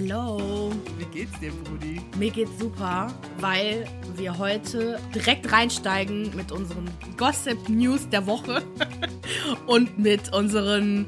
Hallo. Wie geht's dir, Brudi? Mir geht's super, weil wir heute direkt reinsteigen mit unseren Gossip News der Woche und mit unseren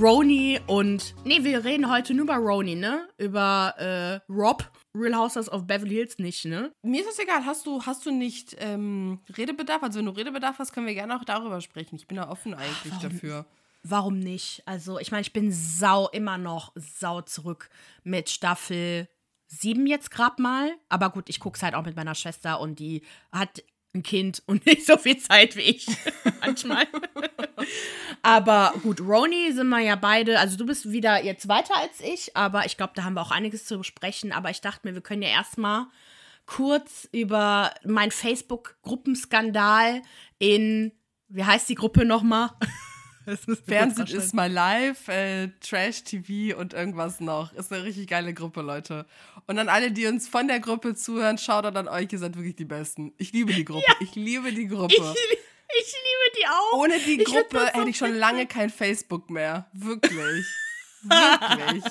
Roni und. Nee, wir reden heute nur über Roni, ne? Über äh, Rob. Real Housewives of Beverly Hills nicht, ne? Mir ist das egal. Hast du, hast du nicht ähm, Redebedarf? Also, wenn du Redebedarf hast, können wir gerne auch darüber sprechen. Ich bin da offen eigentlich Warum? dafür. Warum nicht? Also, ich meine, ich bin sau immer noch sau zurück mit Staffel 7 jetzt gerade mal. Aber gut, ich guck's halt auch mit meiner Schwester und die hat ein Kind und nicht so viel Zeit wie ich manchmal. aber gut, Roni sind wir ja beide, also du bist wieder jetzt weiter als ich, aber ich glaube, da haben wir auch einiges zu besprechen. Aber ich dachte mir, wir können ja erstmal kurz über meinen Facebook-Gruppenskandal in, wie heißt die Gruppe nochmal? Fernsehen ist mal live, äh, Trash TV und irgendwas noch. Ist eine richtig geile Gruppe, Leute. Und an alle, die uns von der Gruppe zuhören, schaut an euch, ihr seid wirklich die Besten. Ich liebe die Gruppe. Ja. Ich liebe die Gruppe. Ich, ich, liebe die auch. Ohne die Gruppe so hätte ich schon lange kein Facebook mehr. Wirklich. wirklich.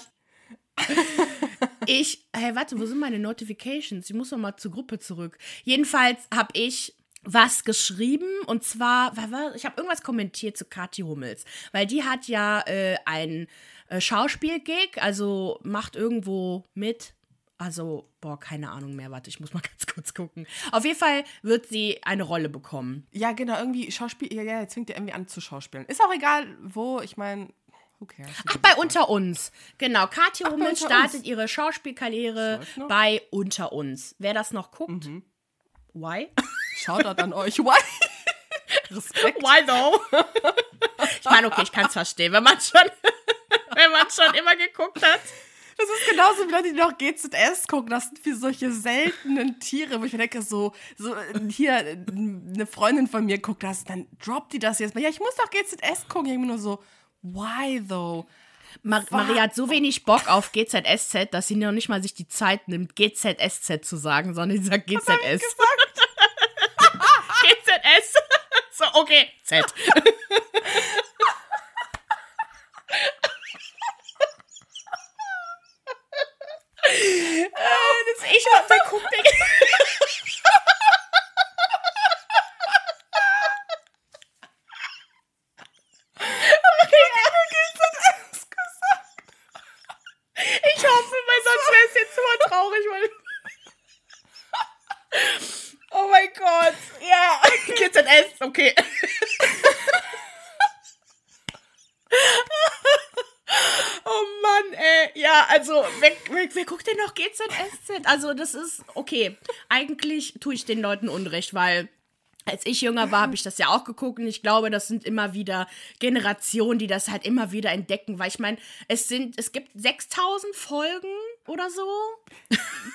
ich, hey, warte, wo sind meine Notifications? Ich muss noch mal zur Gruppe zurück. Jedenfalls habe ich was geschrieben und zwar, ich habe irgendwas kommentiert zu Kathi Hummels, weil die hat ja äh, ein äh, Schauspielgig, also macht irgendwo mit. Also, boah, keine Ahnung mehr. Warte, ich muss mal ganz kurz gucken. Auf jeden Fall wird sie eine Rolle bekommen. Ja, genau, irgendwie Schauspiel, ja, ja, zwingt ihr irgendwie an zu schauspielen. Ist auch egal, wo, ich meine, Okay, Ach, bei Unter uns. Genau. Kathi Hummels startet uns. ihre Schauspielkarriere bei Unter uns. Wer das noch guckt, mhm. why? Shoutout an euch. Why? Respekt. Why though? ich meine, okay, ich kann es verstehen, wenn man schon, wenn man schon immer geguckt hat. Das ist genauso wie Leute, die noch GZS gucken. Das sind für solche seltenen Tiere, wo ich mir denke, so, so hier, eine Freundin von mir guckt das, dann droppt die das jetzt mal. Ja, ich muss doch GZS gucken. Ich bin nur so, why though? Mar Was? Maria hat so wenig Bock auf GZSZ, dass sie noch nicht mal sich die Zeit nimmt, GZSZ zu sagen, sondern sie sagt GZS. Was hab ich gesagt? GZS. So, okay, Z. äh, das ich hab der guckt. Ich hoffe, weil sonst wäre es jetzt super traurig, weil. Oh mein Gott. Ja, GZS, okay. oh Mann, ey. Ja, also, wer, wer, wer, guckt denn noch GZSZ? Also, das ist, okay. Eigentlich tue ich den Leuten Unrecht, weil als ich jünger war, habe ich das ja auch geguckt und ich glaube, das sind immer wieder Generationen, die das halt immer wieder entdecken, weil ich meine, es sind, es gibt 6000 Folgen oder so.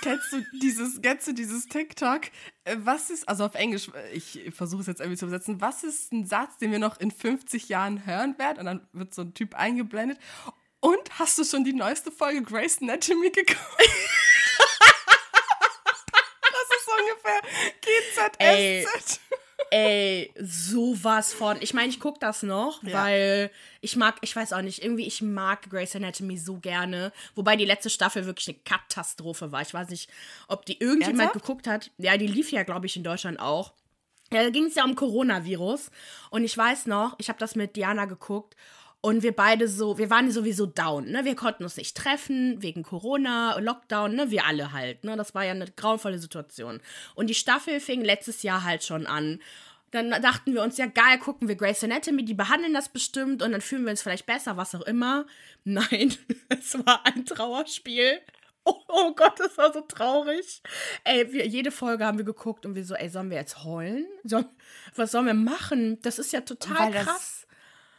kennst du dieses, kennst du dieses TikTok? Äh, was ist, also auf Englisch, ich versuche es jetzt irgendwie zu übersetzen, was ist ein Satz, den wir noch in 50 Jahren hören werden? Und dann wird so ein Typ eingeblendet. Und hast du schon die neueste Folge Grace Anatomy geguckt? das ist ungefähr GZSZ. Ey. Ey, sowas von. Ich meine, ich gucke das noch, ja. weil ich mag, ich weiß auch nicht, irgendwie, ich mag Grey's Anatomy so gerne. Wobei die letzte Staffel wirklich eine Katastrophe war. Ich weiß nicht, ob die irgendjemand Ernsthaft? geguckt hat. Ja, die lief ja, glaube ich, in Deutschland auch. Ja, da ging es ja um Coronavirus. Und ich weiß noch, ich habe das mit Diana geguckt und wir beide so, wir waren sowieso down, ne? Wir konnten uns nicht treffen wegen Corona, Lockdown, ne? Wir alle halt, ne? Das war ja eine grauenvolle Situation. Und die Staffel fing letztes Jahr halt schon an. Dann dachten wir uns, ja geil, gucken wir Grace Anatomy, die behandeln das bestimmt und dann fühlen wir uns vielleicht besser, was auch immer. Nein, es war ein Trauerspiel. Oh, oh, Gott, das war so traurig. Ey, wir, jede Folge haben wir geguckt und wir so, ey, sollen wir jetzt heulen? Soll, was sollen wir machen? Das ist ja total Weil krass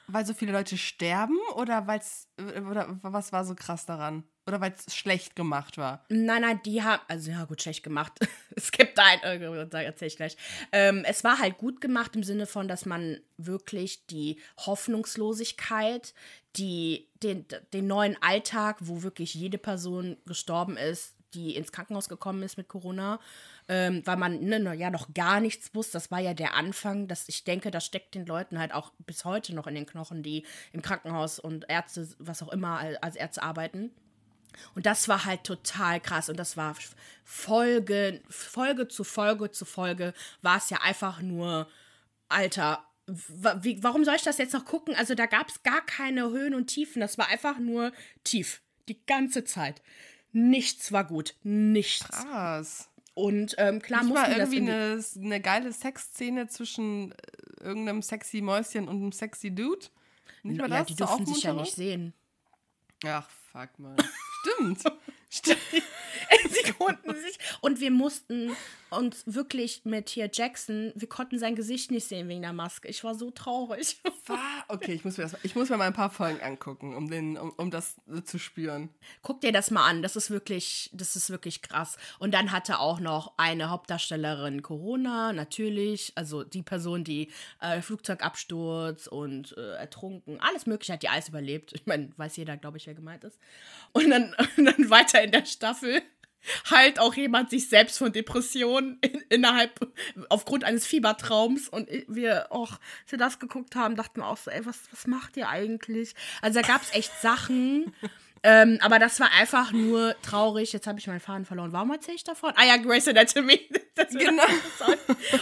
weil so viele Leute sterben oder weil's oder was war so krass daran? Oder weil es schlecht gemacht war? Nein, nein, die haben, also ja gut, schlecht gemacht. es gibt ein, äh, erzähl ich gleich. Ähm, es war halt gut gemacht im Sinne von, dass man wirklich die Hoffnungslosigkeit, die, den, den neuen Alltag, wo wirklich jede Person gestorben ist, die ins Krankenhaus gekommen ist mit Corona, ähm, weil man ne, ja noch gar nichts wusste. Das war ja der Anfang. Das, ich denke, das steckt den Leuten halt auch bis heute noch in den Knochen, die im Krankenhaus und Ärzte, was auch immer, als Ärzte arbeiten. Und das war halt total krass. Und das war Folge, Folge zu Folge zu Folge, war es ja einfach nur, Alter, wie, warum soll ich das jetzt noch gucken? Also da gab es gar keine Höhen und Tiefen. Das war einfach nur tief. Die ganze Zeit. Nichts war gut. Nichts. Krass. Und ähm, klar mal das irgendwie irgendwie eine, eine geile Sexszene zwischen äh, irgendeinem sexy Mäuschen und einem sexy Dude? Nicht mal ja, das die zur durften sich ja nicht sehen. Ach, fuck, man. Stimmt. Stimmt. Sie konnten sich. Und wir mussten uns wirklich mit hier Jackson, wir konnten sein Gesicht nicht sehen wegen der Maske. Ich war so traurig. Wa- Okay, ich muss, mir das, ich muss mir mal ein paar Folgen angucken, um, den, um, um das zu spüren. Guck dir das mal an. Das ist wirklich, das ist wirklich krass. Und dann hatte auch noch eine Hauptdarstellerin Corona, natürlich. Also die Person, die äh, Flugzeugabsturz und äh, ertrunken, alles Mögliche hat die alles überlebt. Ich meine, weiß jeder, glaube ich, wer gemeint ist. Und dann, und dann weiter in der Staffel heilt auch jemand sich selbst von Depressionen in, innerhalb, aufgrund eines Fiebertraums. Und wir, auch, als wir das geguckt haben, dachten wir auch so, ey, was, was macht ihr eigentlich? Also da gab es echt Sachen. Ähm, aber das war einfach nur traurig. Jetzt habe ich meinen Faden verloren. Warum erzähle ich davon? Ah ja, Grace Anatomy. Das Genau.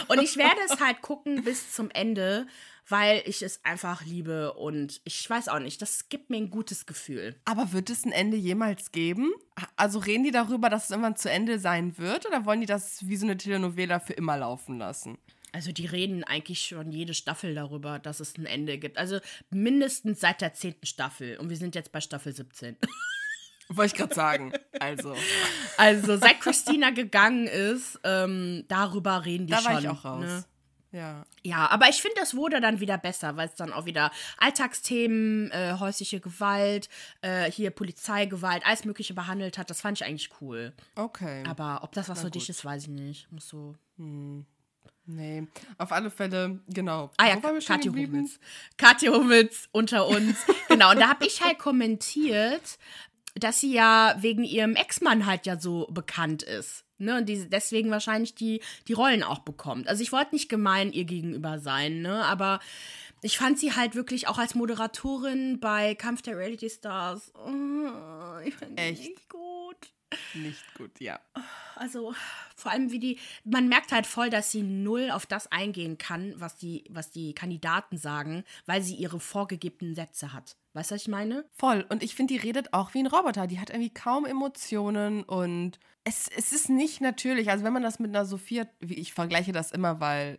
Und ich werde es halt gucken bis zum Ende, weil ich es einfach liebe. Und ich weiß auch nicht, das gibt mir ein gutes Gefühl. Aber wird es ein Ende jemals geben? Also reden die darüber, dass es irgendwann zu Ende sein wird? Oder wollen die das wie so eine Telenovela für immer laufen lassen? Also die reden eigentlich schon jede Staffel darüber, dass es ein Ende gibt. Also mindestens seit der zehnten Staffel. Und wir sind jetzt bei Staffel 17. Wollte ich gerade sagen. Also, Also seit Christina gegangen ist, ähm, darüber reden die da schon. war ich auch raus. Ne? Ja. Ja, aber ich finde, das wurde dann wieder besser, weil es dann auch wieder Alltagsthemen, äh, häusliche Gewalt, äh, hier Polizeigewalt, alles Mögliche behandelt hat. Das fand ich eigentlich cool. Okay. Aber ob das was für dich gut. ist, weiß ich nicht. Muss so. nee. Auf alle Fälle, genau. Ah ja, Kathi? Hummels. Kathi Hummels unter uns. genau, und da habe ich halt kommentiert, dass sie ja wegen ihrem Ex-Mann halt ja so bekannt ist. Ne, und die deswegen wahrscheinlich die, die Rollen auch bekommt. Also ich wollte nicht gemein ihr gegenüber sein, ne? Aber ich fand sie halt wirklich auch als Moderatorin bei Kampf der Reality Stars. oh, ich fand die Echt? nicht gut. Nicht gut, ja. Also vor allem wie die, man merkt halt voll, dass sie null auf das eingehen kann, was die, was die Kandidaten sagen, weil sie ihre vorgegebenen Sätze hat. Weißt du, was ich meine? Voll. Und ich finde, die redet auch wie ein Roboter. Die hat irgendwie kaum Emotionen und es, es ist nicht natürlich. Also, wenn man das mit einer Sophia, ich vergleiche das immer, weil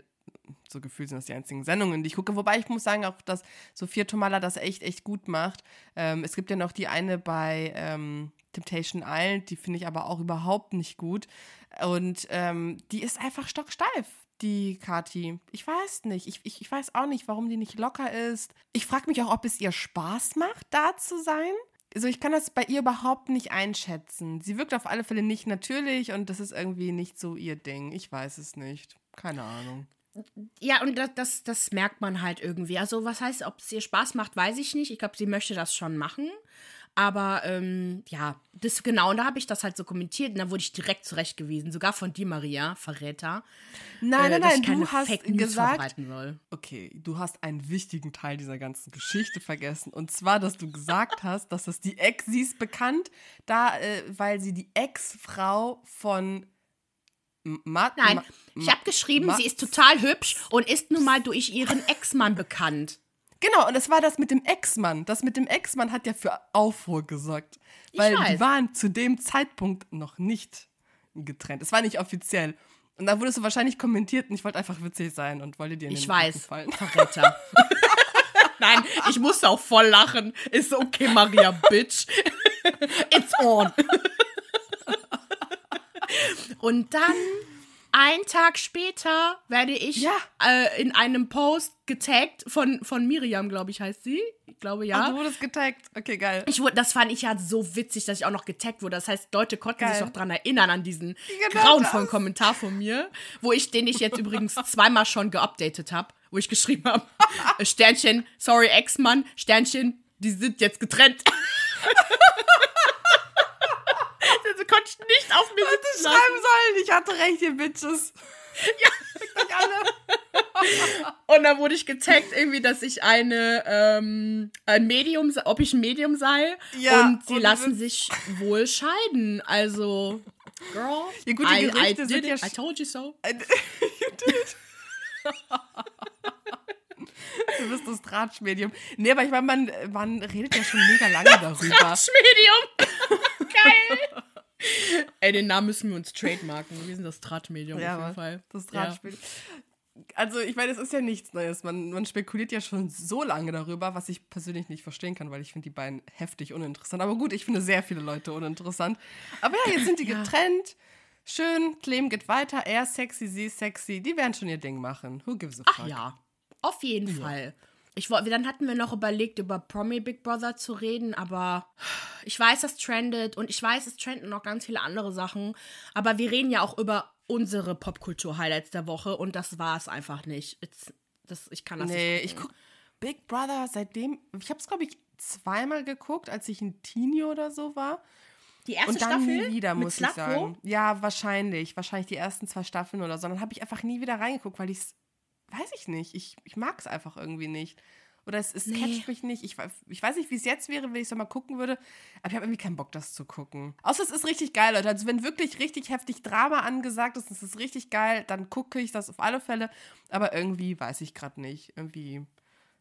so gefühlt sind das die einzigen Sendungen, die ich gucke. Wobei ich muss sagen auch, dass Sophia Tomala das echt, echt gut macht. Ähm, es gibt ja noch die eine bei ähm, Temptation Island, die finde ich aber auch überhaupt nicht gut. Und ähm, die ist einfach stocksteif, die Kati. Ich weiß nicht. Ich, ich, ich weiß auch nicht, warum die nicht locker ist. Ich frage mich auch, ob es ihr Spaß macht, da zu sein. Also ich kann das bei ihr überhaupt nicht einschätzen. Sie wirkt auf alle Fälle nicht natürlich und das ist irgendwie nicht so ihr Ding. Ich weiß es nicht. Keine Ahnung. Ja, und das, das, das merkt man halt irgendwie. Also, was heißt, ob es ihr Spaß macht, weiß ich nicht. Ich glaube, sie möchte das schon machen. Aber ähm, ja, das genau, und da habe ich das halt so kommentiert und da wurde ich direkt zurechtgewiesen, sogar von dir, Maria, Verräter. Nein, äh, nein, nein, ich keine du hast Fake News gesagt, okay, du hast einen wichtigen Teil dieser ganzen Geschichte vergessen. Und zwar, dass du gesagt hast, dass das die Ex, sie ist bekannt, da, äh, weil sie die Ex-Frau von M- Ma Nein, Ma ich habe geschrieben, Ma- sie ist total hübsch und ist nun mal durch ihren Ex-Mann bekannt. Genau, und das war das mit dem Ex-Mann. Das mit dem Ex-Mann hat ja für Aufruhr gesorgt. Weil weiß. die waren zu dem Zeitpunkt noch nicht getrennt. Es war nicht offiziell. Und da wurdest du wahrscheinlich kommentiert und ich wollte einfach witzig sein und wollte dir in Ich den weiß, Rücken fallen. Verräter. Nein, ich musste auch voll lachen. Ist okay, Maria, Bitch. It's on. Und dann, ein Tag später, werde ich Ja. äh, in einem Post getaggt von, von Miriam, glaube ich, heißt sie. Ich glaube, ja. Ach, du wurdest getaggt. Okay, geil. Ich wurde, das fand ich ja so witzig, dass ich auch noch getaggt wurde. Das heißt, Leute konnten Geil. sich noch dran erinnern an diesen Genau grauenvollen das. Kommentar von mir, wo ich den ich jetzt übrigens zweimal schon geupdatet habe, wo ich geschrieben habe, Sternchen, sorry Ex-Mann, Sternchen, die sind jetzt getrennt. also konnte ich nicht auf mir Hätte sitzen lassen. schreiben sollen, ich hatte recht, ihr Bitches. Ja. Alle. Und dann wurde ich getaggt, irgendwie, dass ich eine, ähm, ein Medium, ob ich ein Medium sei. Ja, und sie und lassen sich wohl scheiden. Also, girl, Ja, gut, die I, I did it, ja I told you so. You did it. Du bist das Tratschmedium. Nee, aber ich meine, man, man redet ja schon mega lange darüber. Tratschmedium. Geil. Ey, den Namen müssen wir uns trademarken. Wir sind das Tratschmedium Ja, auf jeden Fall. das Ja. Tratschmedium. Also, ich meine, es ist ja nichts Neues. Man, man spekuliert ja schon so lange darüber, was ich persönlich nicht verstehen kann, weil ich finde die beiden heftig uninteressant. Aber gut, ich finde sehr viele Leute uninteressant. Aber ja, jetzt sind die getrennt. Schön, Clem geht weiter. Er sexy, sie sexy. Die werden schon ihr Ding machen. Who gives a fuck? Ach ja, auf jeden Fall. Ich, dann hatten wir noch überlegt, über Promi Big Brother zu reden, aber ich weiß, das trendet und ich weiß, es trenden noch ganz viele andere Sachen. Aber wir reden ja auch über unsere Popkultur-Highlights der Woche und das war es einfach nicht. It's, das, ich kann das Nee, nicht. ich gucke Big Brother seitdem. Ich habe es, glaube ich, zweimal geguckt, als ich ein Teenie oder so war. Die erste Und dann Staffel nie wieder, muss ich sagen. Ja, wahrscheinlich. Wahrscheinlich die ersten zwei Staffeln oder so. Dann habe ich einfach nie wieder reingeguckt, weil ich es, weiß ich nicht. Ich, ich mag es einfach irgendwie nicht. Oder es, es Nee. catcht mich nicht. Ich, ich weiß nicht, wie es jetzt wäre, wenn ich es mal gucken würde. Aber ich habe irgendwie keinen Bock, das zu gucken. Außer es ist richtig geil, Leute. Also wenn wirklich richtig heftig Drama angesagt ist, es ist richtig geil, dann gucke ich das auf alle Fälle. Aber irgendwie weiß ich gerade nicht. Irgendwie.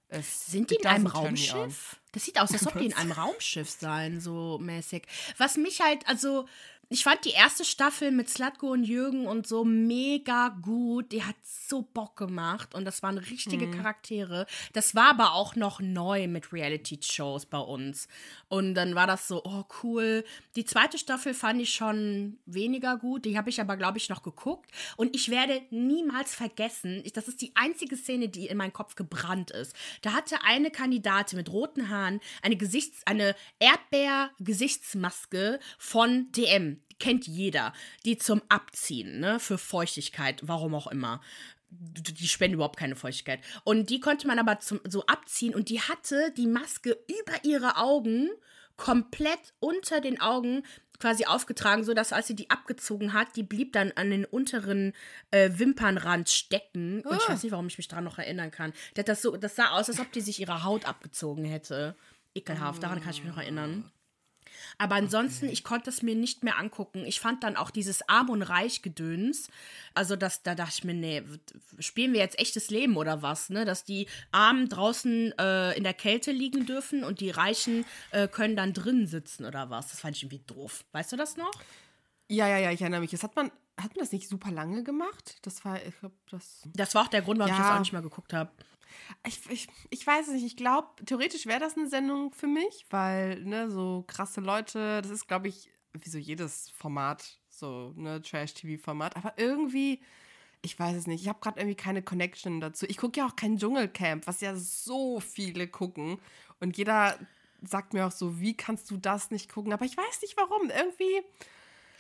Es Sind die in einem. Raumschiff? Das sieht aus, als ob die in einem Raumschiff seien, so mäßig. Was mich halt, also, ich fand die erste Staffel mit Slatko und Jürgen und so mega gut. Die hat so Bock gemacht und das waren richtige Charaktere. Das war aber auch noch neu mit Reality-Shows bei uns. Und dann war das so, oh cool. Die zweite Staffel fand ich schon weniger gut. Die habe ich aber, glaube ich, noch geguckt. Und ich werde niemals vergessen, ich, das ist die einzige Szene, die in meinen Kopf gebrannt ist. Da hatte eine Kandidatin mit roten Haaren eine, Gesichts-, eine Erdbeer-Gesichtsmaske von DM. Kennt jeder. Die zum Abziehen, ne? Für Feuchtigkeit, warum auch immer die spenden überhaupt keine Feuchtigkeit. Und die konnte man aber zum, so abziehen und die hatte die Maske über ihre Augen komplett unter den Augen quasi aufgetragen, sodass als sie die abgezogen hat, die blieb dann an den unteren äh, Wimpernrand stecken. Und ich Ah. weiß nicht, warum ich mich daran noch erinnern kann. Hat das, so, das sah aus, als ob die sich ihre Haut abgezogen hätte. Ekelhaft, daran kann ich mich noch erinnern. Aber ansonsten, ich konnte es mir nicht mehr angucken. Ich fand dann auch dieses Arm- und Reich-Gedöns. Also, das, da dachte ich mir, nee, spielen wir jetzt echtes Leben oder was? Ne? Dass die Armen draußen äh, in der Kälte liegen dürfen und die Reichen äh, können dann drinnen sitzen oder was? Das fand ich irgendwie doof. Weißt du das noch? Ja, ja, ja, ich erinnere mich. Das hat man, hat man das nicht super lange gemacht? Das war, ich glaube, das. Das war auch der Grund, warum ich Ja. das auch nicht mehr geguckt habe. Ich, ich, ich weiß es nicht. Ich glaube, theoretisch wäre das eine Sendung für mich, weil, ne, so krasse Leute, das ist, glaube ich, wie so jedes Format, so, ne, Trash-TV-Format. Aber irgendwie, ich weiß es nicht. Ich habe gerade irgendwie keine Connection dazu. Ich gucke ja auch kein Dschungelcamp, was ja so viele gucken. Und jeder sagt mir auch so, wie kannst du das nicht gucken? Aber ich weiß nicht warum. Irgendwie.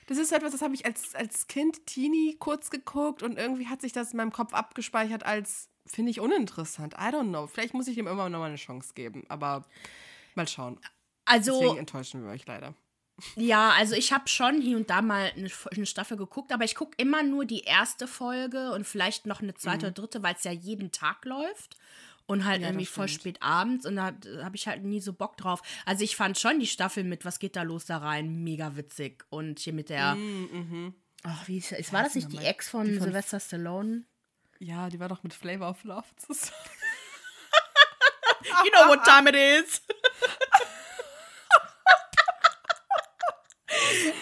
Das ist so etwas, das habe ich als, als Kind, Teenie, kurz geguckt und irgendwie hat sich das in meinem Kopf abgespeichert als, finde ich, uninteressant. I don't know. Vielleicht muss ich dem immer noch mal eine Chance geben, aber mal schauen. Also, Deswegen enttäuschen wir euch leider. Ja, also ich habe schon hier und da mal eine, eine Staffel geguckt, aber ich gucke immer nur die erste Folge und vielleicht noch eine zweite oder dritte, weil es ja jeden Tag läuft und halt Mhm. Ja, irgendwie voll spät abends und da habe ich halt nie so Bock drauf. Also ich fand schon die Staffel mit Was geht da los da rein mega witzig und hier mit der Ach, wie ist, ist war das nicht die? Ex von, Die von- Sylvester Stallone? Ja, die war doch mit Flavor of Love zusammen. You know what time it is.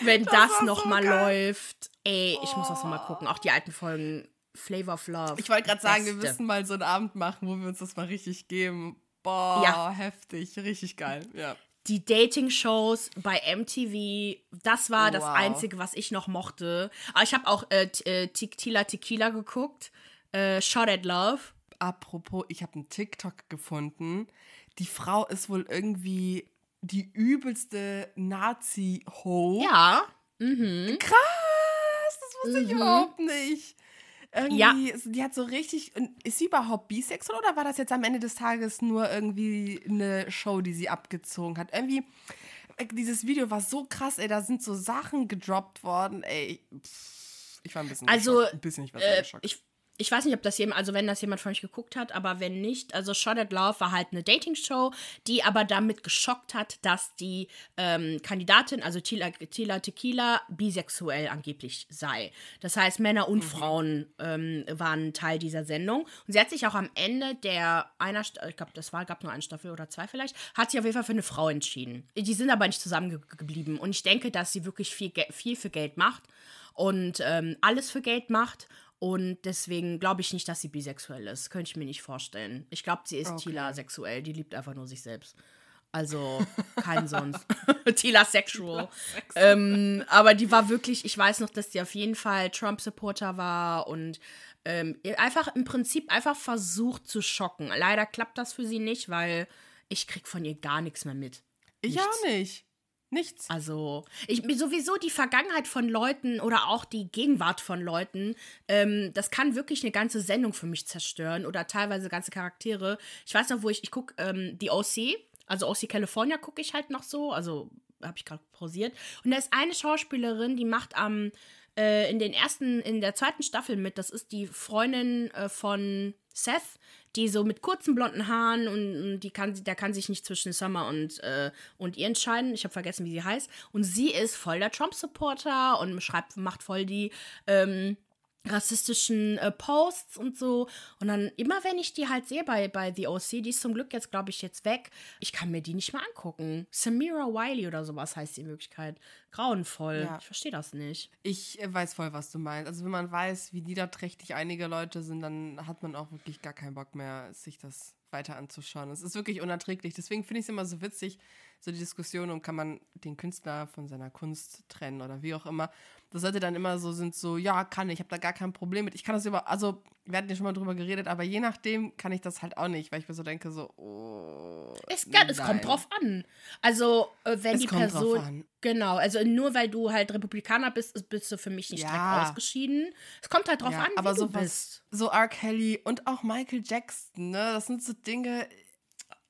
Wenn das, war noch so läuft, ey, ich muss das noch mal gucken. Auch die alten Folgen Flavor of Love. Ich wollte gerade sagen, wir müssen mal so einen Abend machen, wo wir uns das mal richtig geben. Boah, Ja. heftig, richtig geil. Ja. die Dating-Shows bei MTV, das war das Wow. Einzige, was ich noch mochte. Aber ich habe auch äh, T- äh, Tequila Tequila geguckt. Äh, Shot at Love. Apropos, ich habe einen TikTok gefunden. Die Frau ist wohl irgendwie die übelste Nazi-Ho. Ja. Mhm. Krass, das wusste ich überhaupt nicht. Irgendwie, Ja. die hat so richtig. Ist sie überhaupt bisexuell oder war das jetzt am Ende des Tages nur irgendwie eine Show, die sie abgezogen hat? Irgendwie, äh, dieses Video war so krass, ey, da sind so Sachen gedroppt worden, ey. pff, Ich war ein bisschen Also, geschockt. Ein bisschen, ich war sehr Äh, geschockt. ich, ich weiß nicht, ob das jemand, also wenn das jemand von euch geguckt hat, aber wenn nicht, also Shot at Love war halt eine Dating-Show, die aber damit geschockt hat, dass die ähm, Kandidatin, also Tila, Tila Tequila, bisexuell angeblich sei. Das heißt, Männer und mhm. Frauen ähm, waren Teil dieser Sendung. Und sie hat sich auch am Ende der einer, ich glaube, das war, gab nur eine Staffel oder zwei vielleicht, hat sich auf jeden Fall für eine Frau entschieden. Die sind aber nicht zusammengeblieben. Und ich denke, dass sie wirklich viel, viel für Geld macht und ähm, alles für Geld macht und deswegen glaube ich nicht, dass sie bisexuell ist. Könnte ich mir nicht vorstellen. Ich glaube, sie ist okay. Tila sexuell. Die liebt einfach nur sich selbst. Also kein sonst. Tila sexual. ähm, aber die war wirklich, ich weiß noch, dass die auf jeden Fall Trump-Supporter war und ähm, einfach im Prinzip einfach versucht zu schocken. Leider klappt das für sie nicht, weil ich krieg von ihr gar nichts mehr mit. Ich nichts. auch nicht. Nichts. Also, ich sowieso die Vergangenheit von Leuten oder auch die Gegenwart von Leuten, ähm, das kann wirklich eine ganze Sendung für mich zerstören oder teilweise ganze Charaktere. Ich weiß noch, wo ich, ich gucke ähm, die OC, also OC California gucke ich halt noch so, also habe ich gerade pausiert. Und da ist eine Schauspielerin, die macht am äh, in den ersten, in der zweiten Staffel mit. Das ist die Freundin äh, von Seth, die so mit kurzen blonden Haaren und, die kann, der kann sich nicht zwischen Summer und, äh, und ihr entscheiden. Ich habe vergessen, wie sie heißt. Und sie ist voll der Trump-Supporter und schreibt, macht voll die ähm, rassistischen äh, Posts und so. Und dann immer, wenn ich die halt sehe bei, bei The OC, die ist zum Glück jetzt, glaube ich, jetzt weg, ich kann mir die nicht mehr angucken. Samira Wiley oder sowas heißt die in Wirklichkeit. Grauenvoll. Ja. Ich verstehe das nicht. Ich äh, weiß voll, was du meinst. Also wenn man weiß, wie niederträchtig einige Leute sind, dann hat man auch wirklich gar keinen Bock mehr, sich das weiter anzuschauen. Es ist wirklich unerträglich. Deswegen finde ich es immer so witzig, so die Diskussion, und kann man den Künstler von seiner Kunst trennen oder wie auch immer dass Leute dann immer so sind, so, ja, kann ich, habe da gar kein Problem mit. Ich kann das über, also, wir hatten ja schon mal drüber geredet, aber je nachdem kann ich das halt auch nicht, weil ich mir so denke, so, oh. Es, es kommt drauf an. Also, äh, wenn es die Person. Genau, also nur weil du halt Republikaner bist, bist du für mich nicht ja. direkt ausgeschieden. Es kommt halt drauf ja, an, wie aber so du bist. So R. Kelly und auch Michael Jackson, ne? Das sind so Dinge,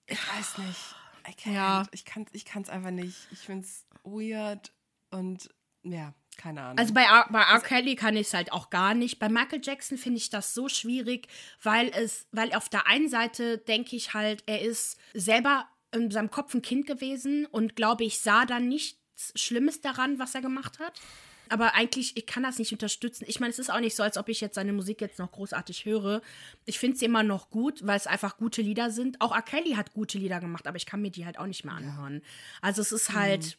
ich weiß nicht. I can't. Ja. Ich kann es ich einfach nicht. Ich finde es weird und ja keine Ahnung. Also bei R, bei R. Kelly kann ich es halt auch gar nicht. Bei Michael Jackson finde ich das so schwierig, weil es, weil auf der einen Seite denke ich halt, er ist selber in seinem Kopf ein Kind gewesen und glaube ich, sah dann nichts Schlimmes daran, was er gemacht hat. Aber eigentlich, ich kann das nicht unterstützen. Ich meine, es ist auch nicht so, als ob ich jetzt seine Musik jetzt noch großartig höre. Ich finde sie immer noch gut, weil es einfach gute Lieder sind. Auch R. Kelly hat gute Lieder gemacht, aber ich kann mir die halt auch nicht mehr anhören. Also es ist halt, mhm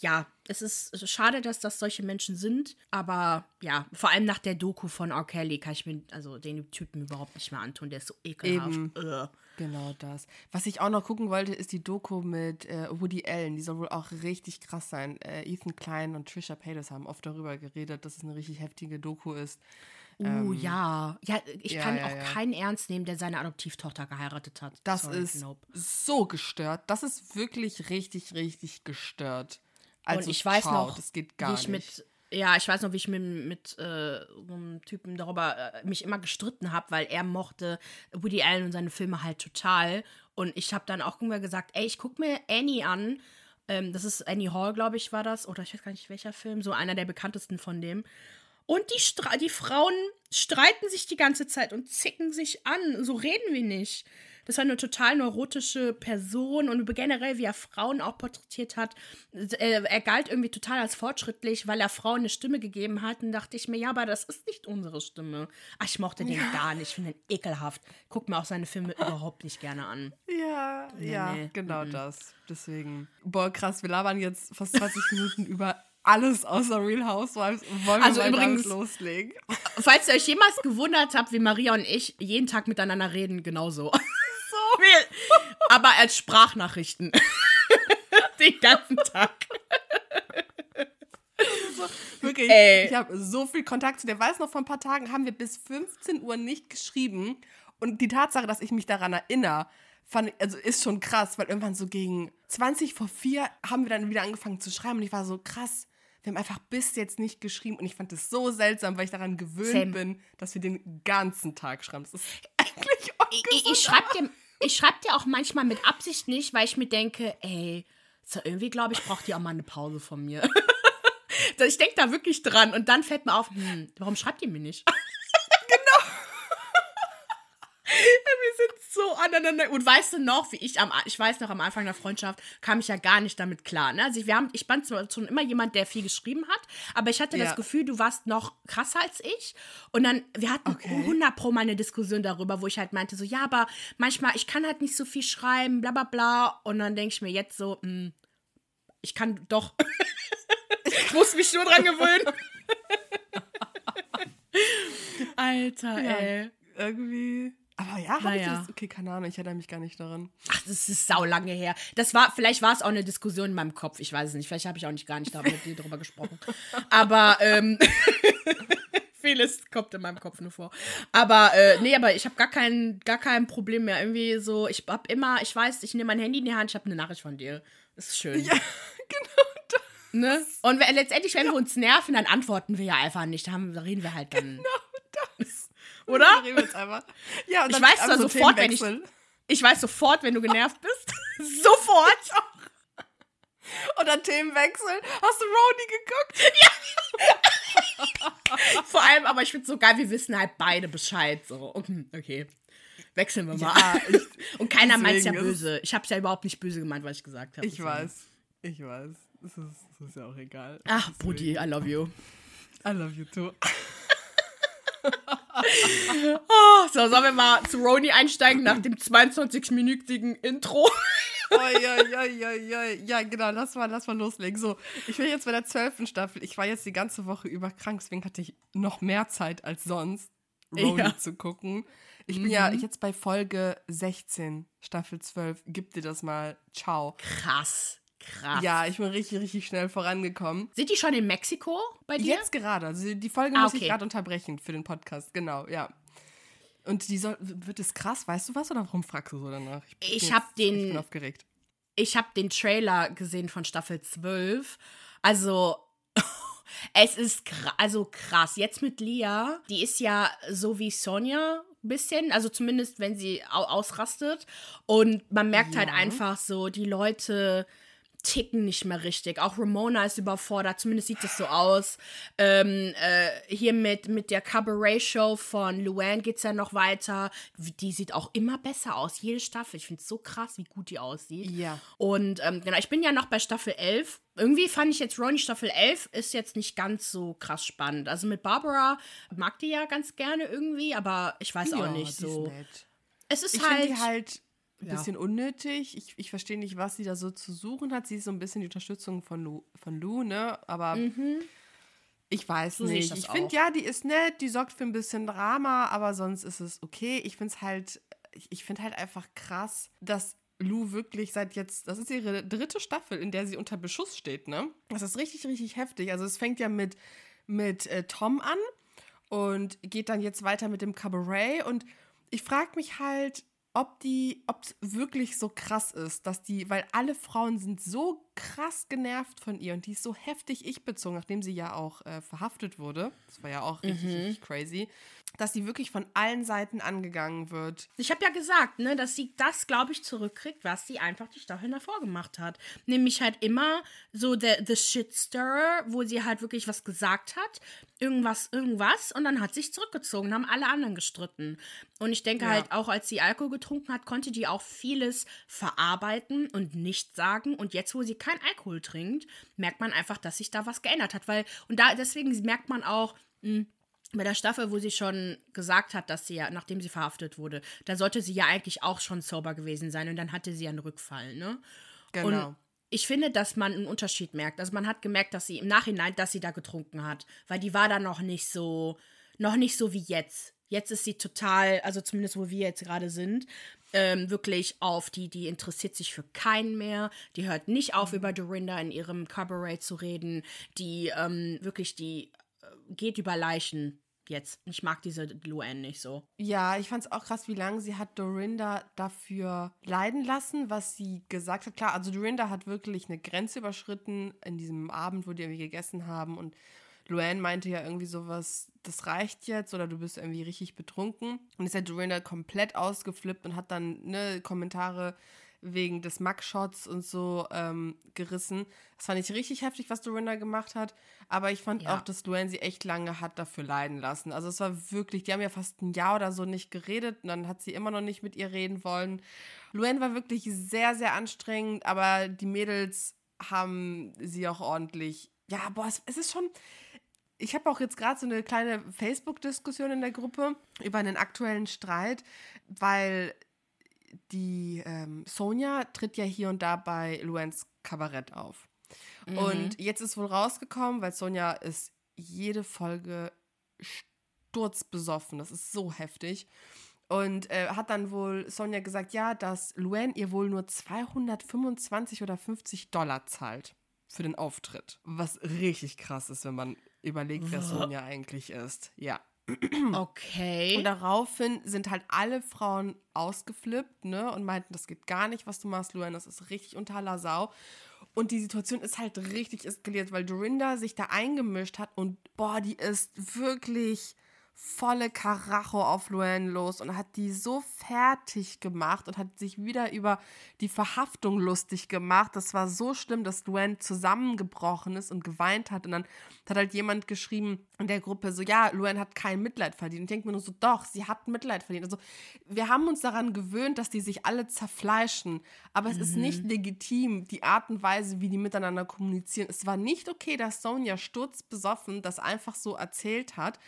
ja, es ist schade, dass das solche Menschen sind, aber ja, vor allem nach der Doku von R. Kelly kann ich mir also den Typen überhaupt nicht mehr antun, der ist so ekelhaft. Eben. Genau das. Was ich auch noch gucken wollte, ist die Doku mit äh, Woody Allen. Die soll wohl auch richtig krass sein. Äh, Ethan Klein und Trisha Paytas haben oft darüber geredet, dass es eine richtig heftige Doku ist. Oh ähm, ja. Ja, ich ja, kann ja, auch ja. keinen ernst nehmen, der seine Adoptivtochter geheiratet hat. Das Sorry, ist nope. so gestört. Das ist wirklich richtig, richtig gestört. Also und ich weiß schau, noch, das geht gar wie ich nicht. mit ja, ich weiß noch, wie ich mit, mit äh, so einem Typen darüber äh, mich immer gestritten habe, weil er mochte Woody Allen und seine Filme halt total. Und ich habe dann auch irgendwann gesagt, ey, ich gucke mir Annie an. Ähm, das ist Annie Hall, glaube ich, war das. Oder ich weiß gar nicht, welcher Film. So einer der bekanntesten von dem. Und die, Stra die Frauen streiten sich die ganze Zeit und zicken sich an. So reden wir nicht. Das war eine total neurotische Person und generell, wie er Frauen auch porträtiert hat. Er, er galt irgendwie total als fortschrittlich, weil er Frauen eine Stimme gegeben hat. Und dachte ich mir, ja, aber das ist nicht unsere Stimme. Ach, ich mochte den ja. gar nicht. Ich finde ihn ekelhaft. Guck mir auch seine Filme überhaupt nicht gerne an. Ja, nee, ja, nee. genau mhm. das. Deswegen. Boah, krass, wir labern jetzt fast 20 Minuten über alles außer Real Housewives. Wollen wir also mal übrigens, loslegen? Falls ihr euch jemals gewundert habt, wie Maria und ich jeden Tag miteinander reden, genauso. Aber als Sprachnachrichten. Den ganzen Tag. So, wirklich, Ey. ich habe so viel Kontakt zu dir. Weiß noch, vor ein paar Tagen haben wir bis 15 Uhr nicht geschrieben. Und die Tatsache, dass ich mich daran erinnere, fand, also ist schon krass, weil irgendwann so gegen 20 vor 4 haben wir dann wieder angefangen zu schreiben. Und ich war so krass, wir haben einfach bis jetzt nicht geschrieben. Und ich fand es so seltsam, weil ich daran gewöhnt Same. bin, dass wir den ganzen Tag schreiben. Das ist eigentlich Ich, ich, ich schreibe dir ich schreibe dir auch manchmal mit Absicht nicht, weil ich mir denke, ey, so irgendwie glaube ich, braucht die auch mal eine Pause von mir. ich denke da wirklich dran und dann fällt mir auf, hm, warum schreibt ihr mir nicht? genau. sind so aneinander. Und weißt du noch, wie ich am, ich weiß noch, am Anfang der Freundschaft kam ich ja gar nicht damit klar. Ne? Also wir haben, ich bin zwar schon immer jemand, der viel geschrieben hat, aber ich hatte Ja. das Gefühl, du warst noch krasser als ich. Und dann, wir hatten Okay. 100 pro mal eine Diskussion darüber, wo ich halt meinte, so, ja, aber manchmal, ich kann halt nicht so viel schreiben, bla bla bla. Und dann denke ich mir jetzt so, hm, ich kann doch. ich muss mich nur dran gewöhnen. Alter, Ja. ey. Irgendwie. Aber ja, hab ich Naja. das? Okay, keine Ahnung, ich erinnere mich gar nicht daran. Ach, das ist sau lange her. Das war, vielleicht war es auch eine Diskussion in meinem Kopf. Ich weiß es nicht. Vielleicht habe ich auch nicht gar nicht mit dir drüber gesprochen. Aber ähm, vieles kommt in meinem Kopf nur vor. Aber äh, nee, aber ich habe gar kein, gar kein Problem mehr. Irgendwie so, ich hab immer, ich weiß, ich nehme mein Handy in die Hand, ich habe eine Nachricht von dir. Das ist schön. Ja, genau das. Ne? Und wenn, letztendlich, wenn wir uns nerven, dann antworten wir ja einfach nicht. Da, haben, da reden wir halt dann. das. Oder? Ja, und Ich weiß zwar sofort, wenn ich-. Ich weiß sofort, wenn du genervt bist. sofort. Oder Themenwechsel. Hast du Roni geguckt? Vor allem, aber ich finde es so geil, wir wissen halt beide Bescheid. So, okay, wechseln wir mal. Ja, ich, Und keiner meint es ja deswegen böse. Ich habe es ja überhaupt nicht böse gemeint, was ich gesagt habe. ich weiß. Ich weiß. Es ist, ist ja auch egal. Ach, Brudi, I love you. I love you too. Oh, so, sollen wir mal zu Roni einsteigen nach dem 22-minütigen Intro? Oi, oi, oi, oi, oi. Ja, genau, lass mal, lass mal loslegen. So, ich bin jetzt bei der zwölften Staffel. Ich war jetzt die ganze Woche über krank, deswegen hatte ich noch mehr Zeit als sonst, Roni Ja. zu gucken. Ich bin ja jetzt bei Folge 16, Staffel 12. Gib dir das mal. Ciao. Krass, krass. Ja, ich bin richtig, richtig schnell vorangekommen. Sind die schon in Mexiko bei dir? Jetzt gerade. Also die Folge Ah, muss ich okay. gerade unterbrechen für den Podcast. Genau, ja. Und die soll, wird es krass, weißt du was? Oder warum fragst du so danach? Ich jetzt- hab den- Ich bin aufgeregt. ich habe den Trailer gesehen von Staffel 12. Also, es ist kra also krass. Jetzt mit Lia, die ist ja so wie Sonja ein bisschen, also zumindest wenn sie au ausrastet. Und man merkt halt Ja. einfach so, die Leute ticken nicht mehr richtig. Auch Ramona ist überfordert, zumindest sieht es so aus. Ähm, äh, hier mit, mit der Cabaret-Show von Luann geht es ja noch weiter. Die sieht auch immer besser aus, jede Staffel. Ich finde es so krass, wie gut die aussieht. Ja. Und ähm, genau, ich bin ja noch bei Staffel 11. Irgendwie fand ich jetzt Ronnie Staffel 11 ist jetzt nicht ganz so krass spannend. Also mit Barbara mag die ja ganz gerne irgendwie, aber ich weiß auch Ja, nicht die ist so. nett. Es ist Ich halt, die halt ein Ja. bisschen unnötig. Ich, ich verstehe nicht, was sie da so zu suchen hat. Sie ist so ein bisschen die Unterstützung von Lu, von Lu ne? Aber ich weiß Mhm. So ich nicht. das Ich, finde, ja, die ist nett, die sorgt für ein bisschen Drama, aber sonst ist es okay. Ich finde es halt, ich, ich finde halt einfach krass, dass Lou wirklich seit jetzt, das ist ihre dritte Staffel, in der sie unter Beschuss steht, ne? Das ist richtig, richtig heftig. Also es fängt ja mit, mit äh, Tom an und geht dann jetzt weiter mit dem Cabaret und ich frage mich halt, ob die, ob es wirklich so krass ist, dass die, weil alle Frauen sind so krass genervt von ihr und die ist so heftig ich-bezogen, nachdem sie ja auch äh, verhaftet wurde. Das war ja auch richtig, richtig crazy, dass sie wirklich von allen Seiten angegangen wird. ich habe ja gesagt, ne, dass sie das, glaube ich, zurückkriegt, was sie einfach die Staffeln davor gemacht hat. Nämlich halt immer so der the shit stirrer, wo sie halt wirklich was gesagt hat, irgendwas, irgendwas, und dann hat sich zurückgezogen, haben alle anderen gestritten. Und ich denke Ja. halt auch, als sie Alkohol getrunken hat, konnte die auch vieles verarbeiten und nicht sagen. Und jetzt, wo sie kein Alkohol trinkt, merkt man einfach, dass sich da was geändert hat. Weil, und da deswegen merkt man auch, mh, bei der Staffel, wo sie schon gesagt hat, dass sie ja, nachdem sie verhaftet wurde, da sollte sie ja eigentlich auch schon sober gewesen sein und dann hatte sie ja einen Rückfall, ne? Genau. Und ich finde, dass man einen Unterschied merkt. Also man hat gemerkt, dass sie im Nachhinein, dass sie da getrunken hat, weil die war da noch nicht so, noch nicht so wie jetzt. Jetzt ist sie total, also zumindest wo wir jetzt gerade sind, ähm, wirklich auf die, die interessiert sich für keinen mehr. Die hört nicht auf, über Dorinda in ihrem Cabaret zu reden. Die ähm, wirklich, die äh, geht über Leichen jetzt. Ich mag diese Luann nicht so. Ja, ich fand es auch krass, wie lange sie hat Dorinda dafür leiden lassen, was sie gesagt hat. Klar, also Dorinda hat wirklich eine Grenze überschritten in diesem Abend, wo die irgendwie gegessen haben und Luann meinte ja irgendwie sowas, das reicht jetzt oder du bist irgendwie richtig betrunken. Und ist ja Dorinda komplett ausgeflippt und hat dann ne, Kommentare wegen des Mugshots und so ähm, gerissen. Das fand ich richtig heftig, was Dorinda gemacht hat. Aber ich fand Ja. auch, dass Luann sie echt lange hat dafür leiden lassen. Also es war wirklich, die haben ja fast ein Jahr oder so nicht geredet und dann hat sie immer noch nicht mit ihr reden wollen. Luann war wirklich sehr, sehr anstrengend, aber die Mädels haben sie auch ordentlich. Ja, boah, es, es ist schon. Ich habe auch jetzt gerade so eine kleine Facebook-Diskussion in der Gruppe über einen aktuellen Streit, weil die ähm, Sonja tritt ja hier und da bei Luans Kabarett auf. Und jetzt ist wohl rausgekommen, weil Sonja ist jede Folge sturzbesoffen. Das ist so heftig. Und äh, hat dann wohl Sonja gesagt, ja, dass Luan ihr wohl nur 225 oder 50 Dollar zahlt für den Auftritt. Was richtig krass ist, wenn man überlegt, wer Sonja eigentlich ist. Ja. Okay. Und daraufhin sind halt alle Frauen ausgeflippt, ne, und meinten, das geht gar nicht, was du machst, Luan, das ist richtig unter aller Sau. Und die Situation ist halt richtig eskaliert, weil Dorinda sich da eingemischt hat und boah, die ist wirklich volle Karacho auf Luan los und hat die so fertig gemacht und hat sich wieder über die Verhaftung lustig gemacht. Das war so schlimm, dass Luan zusammengebrochen ist und geweint hat. Und dann hat halt jemand geschrieben in der Gruppe so, ja, Luan hat kein Mitleid verdient. Und ich denke mir nur so, doch, sie hat Mitleid verdient. Also wir haben uns daran gewöhnt, dass die sich alle zerfleischen. Aber es ist nicht legitim, die Art und Weise, wie die miteinander kommunizieren. Es war nicht okay, dass Sonja sturzbesoffen das einfach so erzählt hat,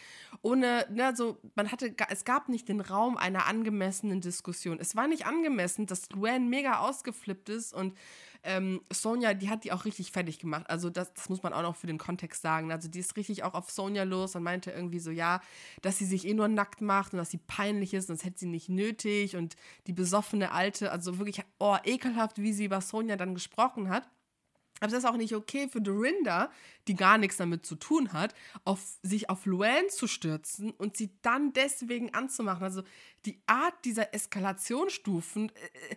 ohne, ne, so, man hatte, es gab nicht den Raum einer angemessenen Diskussion. Es war nicht angemessen, dass Luann mega ausgeflippt ist und ähm, Sonja, die hat die auch richtig fertig gemacht. Also das, das muss man auch noch für den Kontext sagen. Also die ist richtig auch auf Sonja los und meinte irgendwie so, ja, dass sie sich eh nur nackt macht und dass sie peinlich ist und das hätte sie nicht nötig und die besoffene Alte, also wirklich, oh, ekelhaft, wie sie über Sonja dann gesprochen hat. Aber es ist auch nicht okay für Dorinda, die gar nichts damit zu tun hat, auf, sich auf Luann zu stürzen und sie dann deswegen anzumachen. Also die Art dieser Eskalationsstufen, äh,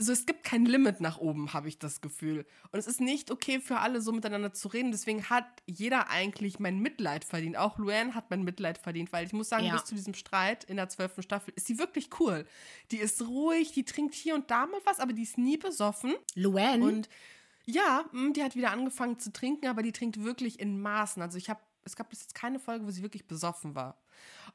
so es gibt kein Limit nach oben, habe ich das Gefühl. Und es ist nicht okay für alle so miteinander zu reden. Deswegen hat jeder eigentlich mein Mitleid verdient. Auch Luann hat mein Mitleid verdient, weil ich muss sagen, Ja. bis zu diesem Streit in der zwölften Staffel ist sie wirklich cool. Die ist ruhig, die trinkt hier und da mal was, aber die ist nie besoffen. Luann? Und ja, mm, die hat wieder angefangen zu trinken, aber die trinkt wirklich in Maßen. Also ich habe, es gab bis jetzt keine Folge, wo sie wirklich besoffen war.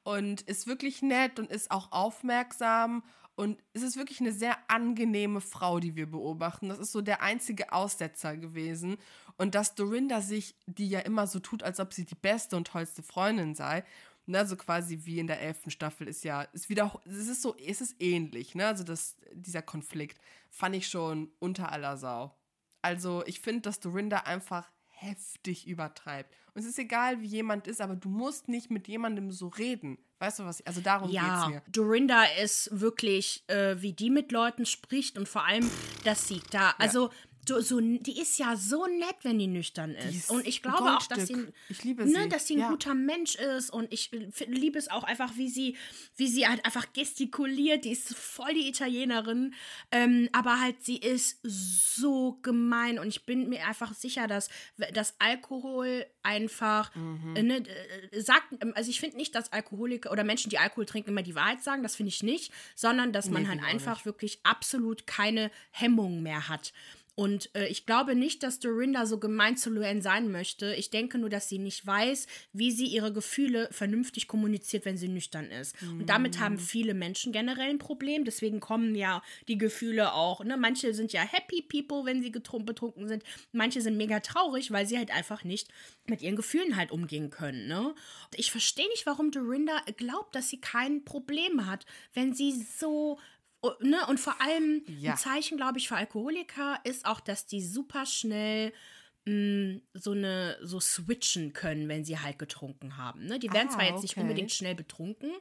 Und ist wirklich nett und ist auch aufmerksam. Und es ist wirklich eine sehr angenehme Frau, die wir beobachten. Das ist so der einzige Aussetzer gewesen. Und dass Dorinda sich, die ja immer so tut, als ob sie die beste und tollste Freundin sei, ne, so quasi wie in der elften Staffel ist ja, ist wieder, es ist so, es ist ähnlich, ne, also das, dieser Konflikt fand ich schon unter aller Sau. Also ich finde, dass Dorinda einfach heftig übertreibt. Und es ist egal, wie jemand ist, aber du musst nicht mit jemandem so reden. Weißt du was? ich- Also darum ja, geht's mir. Dorinda ist wirklich, äh, wie die mit Leuten spricht und vor allem, dass sie da, also so, so, die ist ja so nett, wenn die nüchtern ist. ist und ich glaube auch, dass sie. Ich liebe ne, sie. dass sie ein Ja. guter Mensch ist und ich liebe es auch einfach, wie sie, wie sie halt einfach gestikuliert. Die ist voll die Italienerin, ähm, aber halt sie ist so gemein und ich bin mir einfach sicher, dass das Alkohol einfach Mhm. äh, ne, äh, sagt, also ich finde nicht, dass Alkoholiker oder Menschen, die Alkohol trinken, immer die Wahrheit sagen, das finde ich nicht, sondern dass man Nee, halt ich auch einfach wirklich absolut keine Hemmung mehr hat. Und äh, ich glaube nicht, dass Dorinda so gemein zu Luann sein möchte. Ich denke nur, dass sie nicht weiß, wie sie ihre Gefühle vernünftig kommuniziert, wenn sie nüchtern ist. Und damit haben viele Menschen generell ein Problem. Deswegen kommen ja die Gefühle auch. Ne? Manche sind ja happy people, wenn sie betrunken sind. Manche sind mega traurig, weil sie halt einfach nicht mit ihren Gefühlen halt umgehen können. Ne? Ich verstehe nicht, warum Dorinda glaubt, dass sie kein Problem hat, wenn sie so Oh, Ne, und vor allem Ja. ein Zeichen, glaube ich, für Alkoholiker ist auch, dass die super schnell mh, so eine so switchen können, wenn sie halt getrunken haben. Ne? Die werden Ah, zwar jetzt nicht okay. unbedingt schnell betrunken,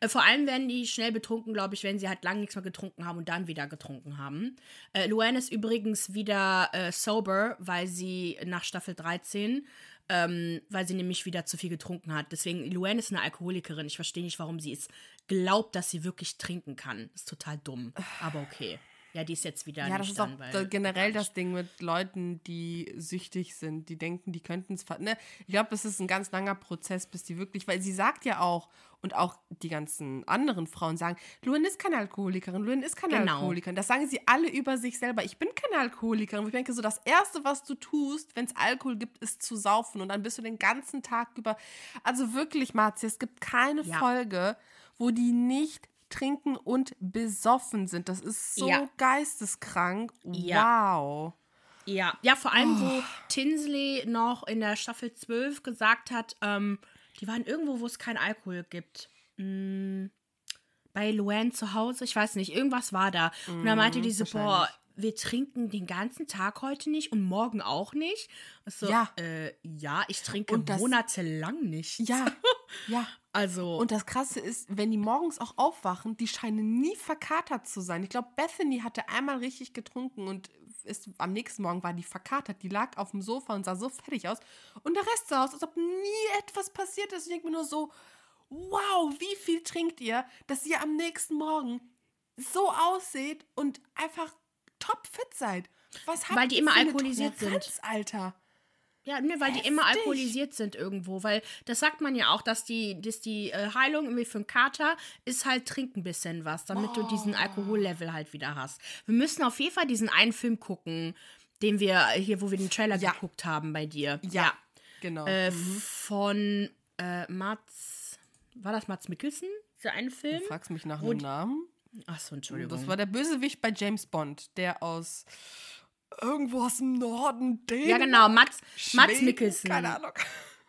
äh, vor allem werden die schnell betrunken, glaube ich, wenn sie halt lange nichts mehr getrunken haben und dann wieder getrunken haben. Äh, Luann ist übrigens wieder äh, sober, weil sie nach Staffel 13 ähm, weil sie nämlich wieder zu viel getrunken hat. Deswegen, Luann ist eine Alkoholikerin. Ich verstehe nicht, warum sie es glaubt, dass sie wirklich trinken kann. Ist total dumm. Aber okay. Ja, die ist jetzt wieder Ja, das ist auch generell das Ding mit Leuten, die süchtig sind, die denken, die könnten es. Ne? Ich glaube, es ist ein ganz langer Prozess, bis die wirklich, weil sie sagt ja auch, und auch die ganzen anderen Frauen sagen, Luan ist keine Alkoholikerin, Luan ist keine Genau. Alkoholikerin. Das sagen sie alle über sich selber. Ich bin keine Alkoholikerin. Und ich denke so, das Erste, was du tust, wenn es Alkohol gibt, ist zu saufen. Und dann bist du den ganzen Tag über. Also wirklich, Marzi, es gibt keine Ja. Folge, wo die nicht trinken und besoffen sind. Das ist so Ja. geisteskrank. Ja. Wow. Ja, ja, vor allem, Oh. wo Tinsley noch in der Staffel 12 gesagt hat, ähm, die waren irgendwo, wo es keinen Alkohol gibt. Mm, bei Luann zu Hause, ich weiß nicht, irgendwas war da. Und dann meinte die so, boah, Mhm. Wir trinken den ganzen Tag heute nicht und morgen auch nicht. Ich So, Ja. Äh, ja, ich trinke das- monatelang nicht. Ja, ja. Also, Und das Krasse ist, wenn die morgens auch aufwachen, die scheinen nie verkatert zu sein. Ich glaube, Bethany hatte einmal richtig getrunken und ist, am nächsten Morgen war die verkatert. Die lag auf dem Sofa und sah so fertig aus. Und der Rest sah aus, als ob nie etwas passiert ist. Ich denke mir nur so, wow, wie viel trinkt ihr, dass ihr am nächsten Morgen so ausseht und einfach topfit seid? Was habt Weil die ihr immer für alkoholisiert sind. Alter. Ja, ne, weil die immer Heftig. alkoholisiert sind irgendwo. Weil das sagt man ja auch, dass die, dass die äh, Heilung irgendwie für einen Kater ist halt trink ein bisschen was, damit du diesen Alkohollevel halt wieder hast. Wir müssen auf jeden Fall diesen einen Film gucken, den wir hier, wo wir den Trailer Ja. geguckt haben bei dir. Ja, genau. Äh, Von äh, Mats, war das Mats Mikkelsen? Dieser eine Film? Du fragst mich nach einem die- Namen. Achso, Entschuldigung. Das war der Bösewicht bei James Bond, der aus irgendwo aus dem Norden, Dänemark, ja, genau, Mats, Mats Schweden, Mikkelsen. Keine Ahnung.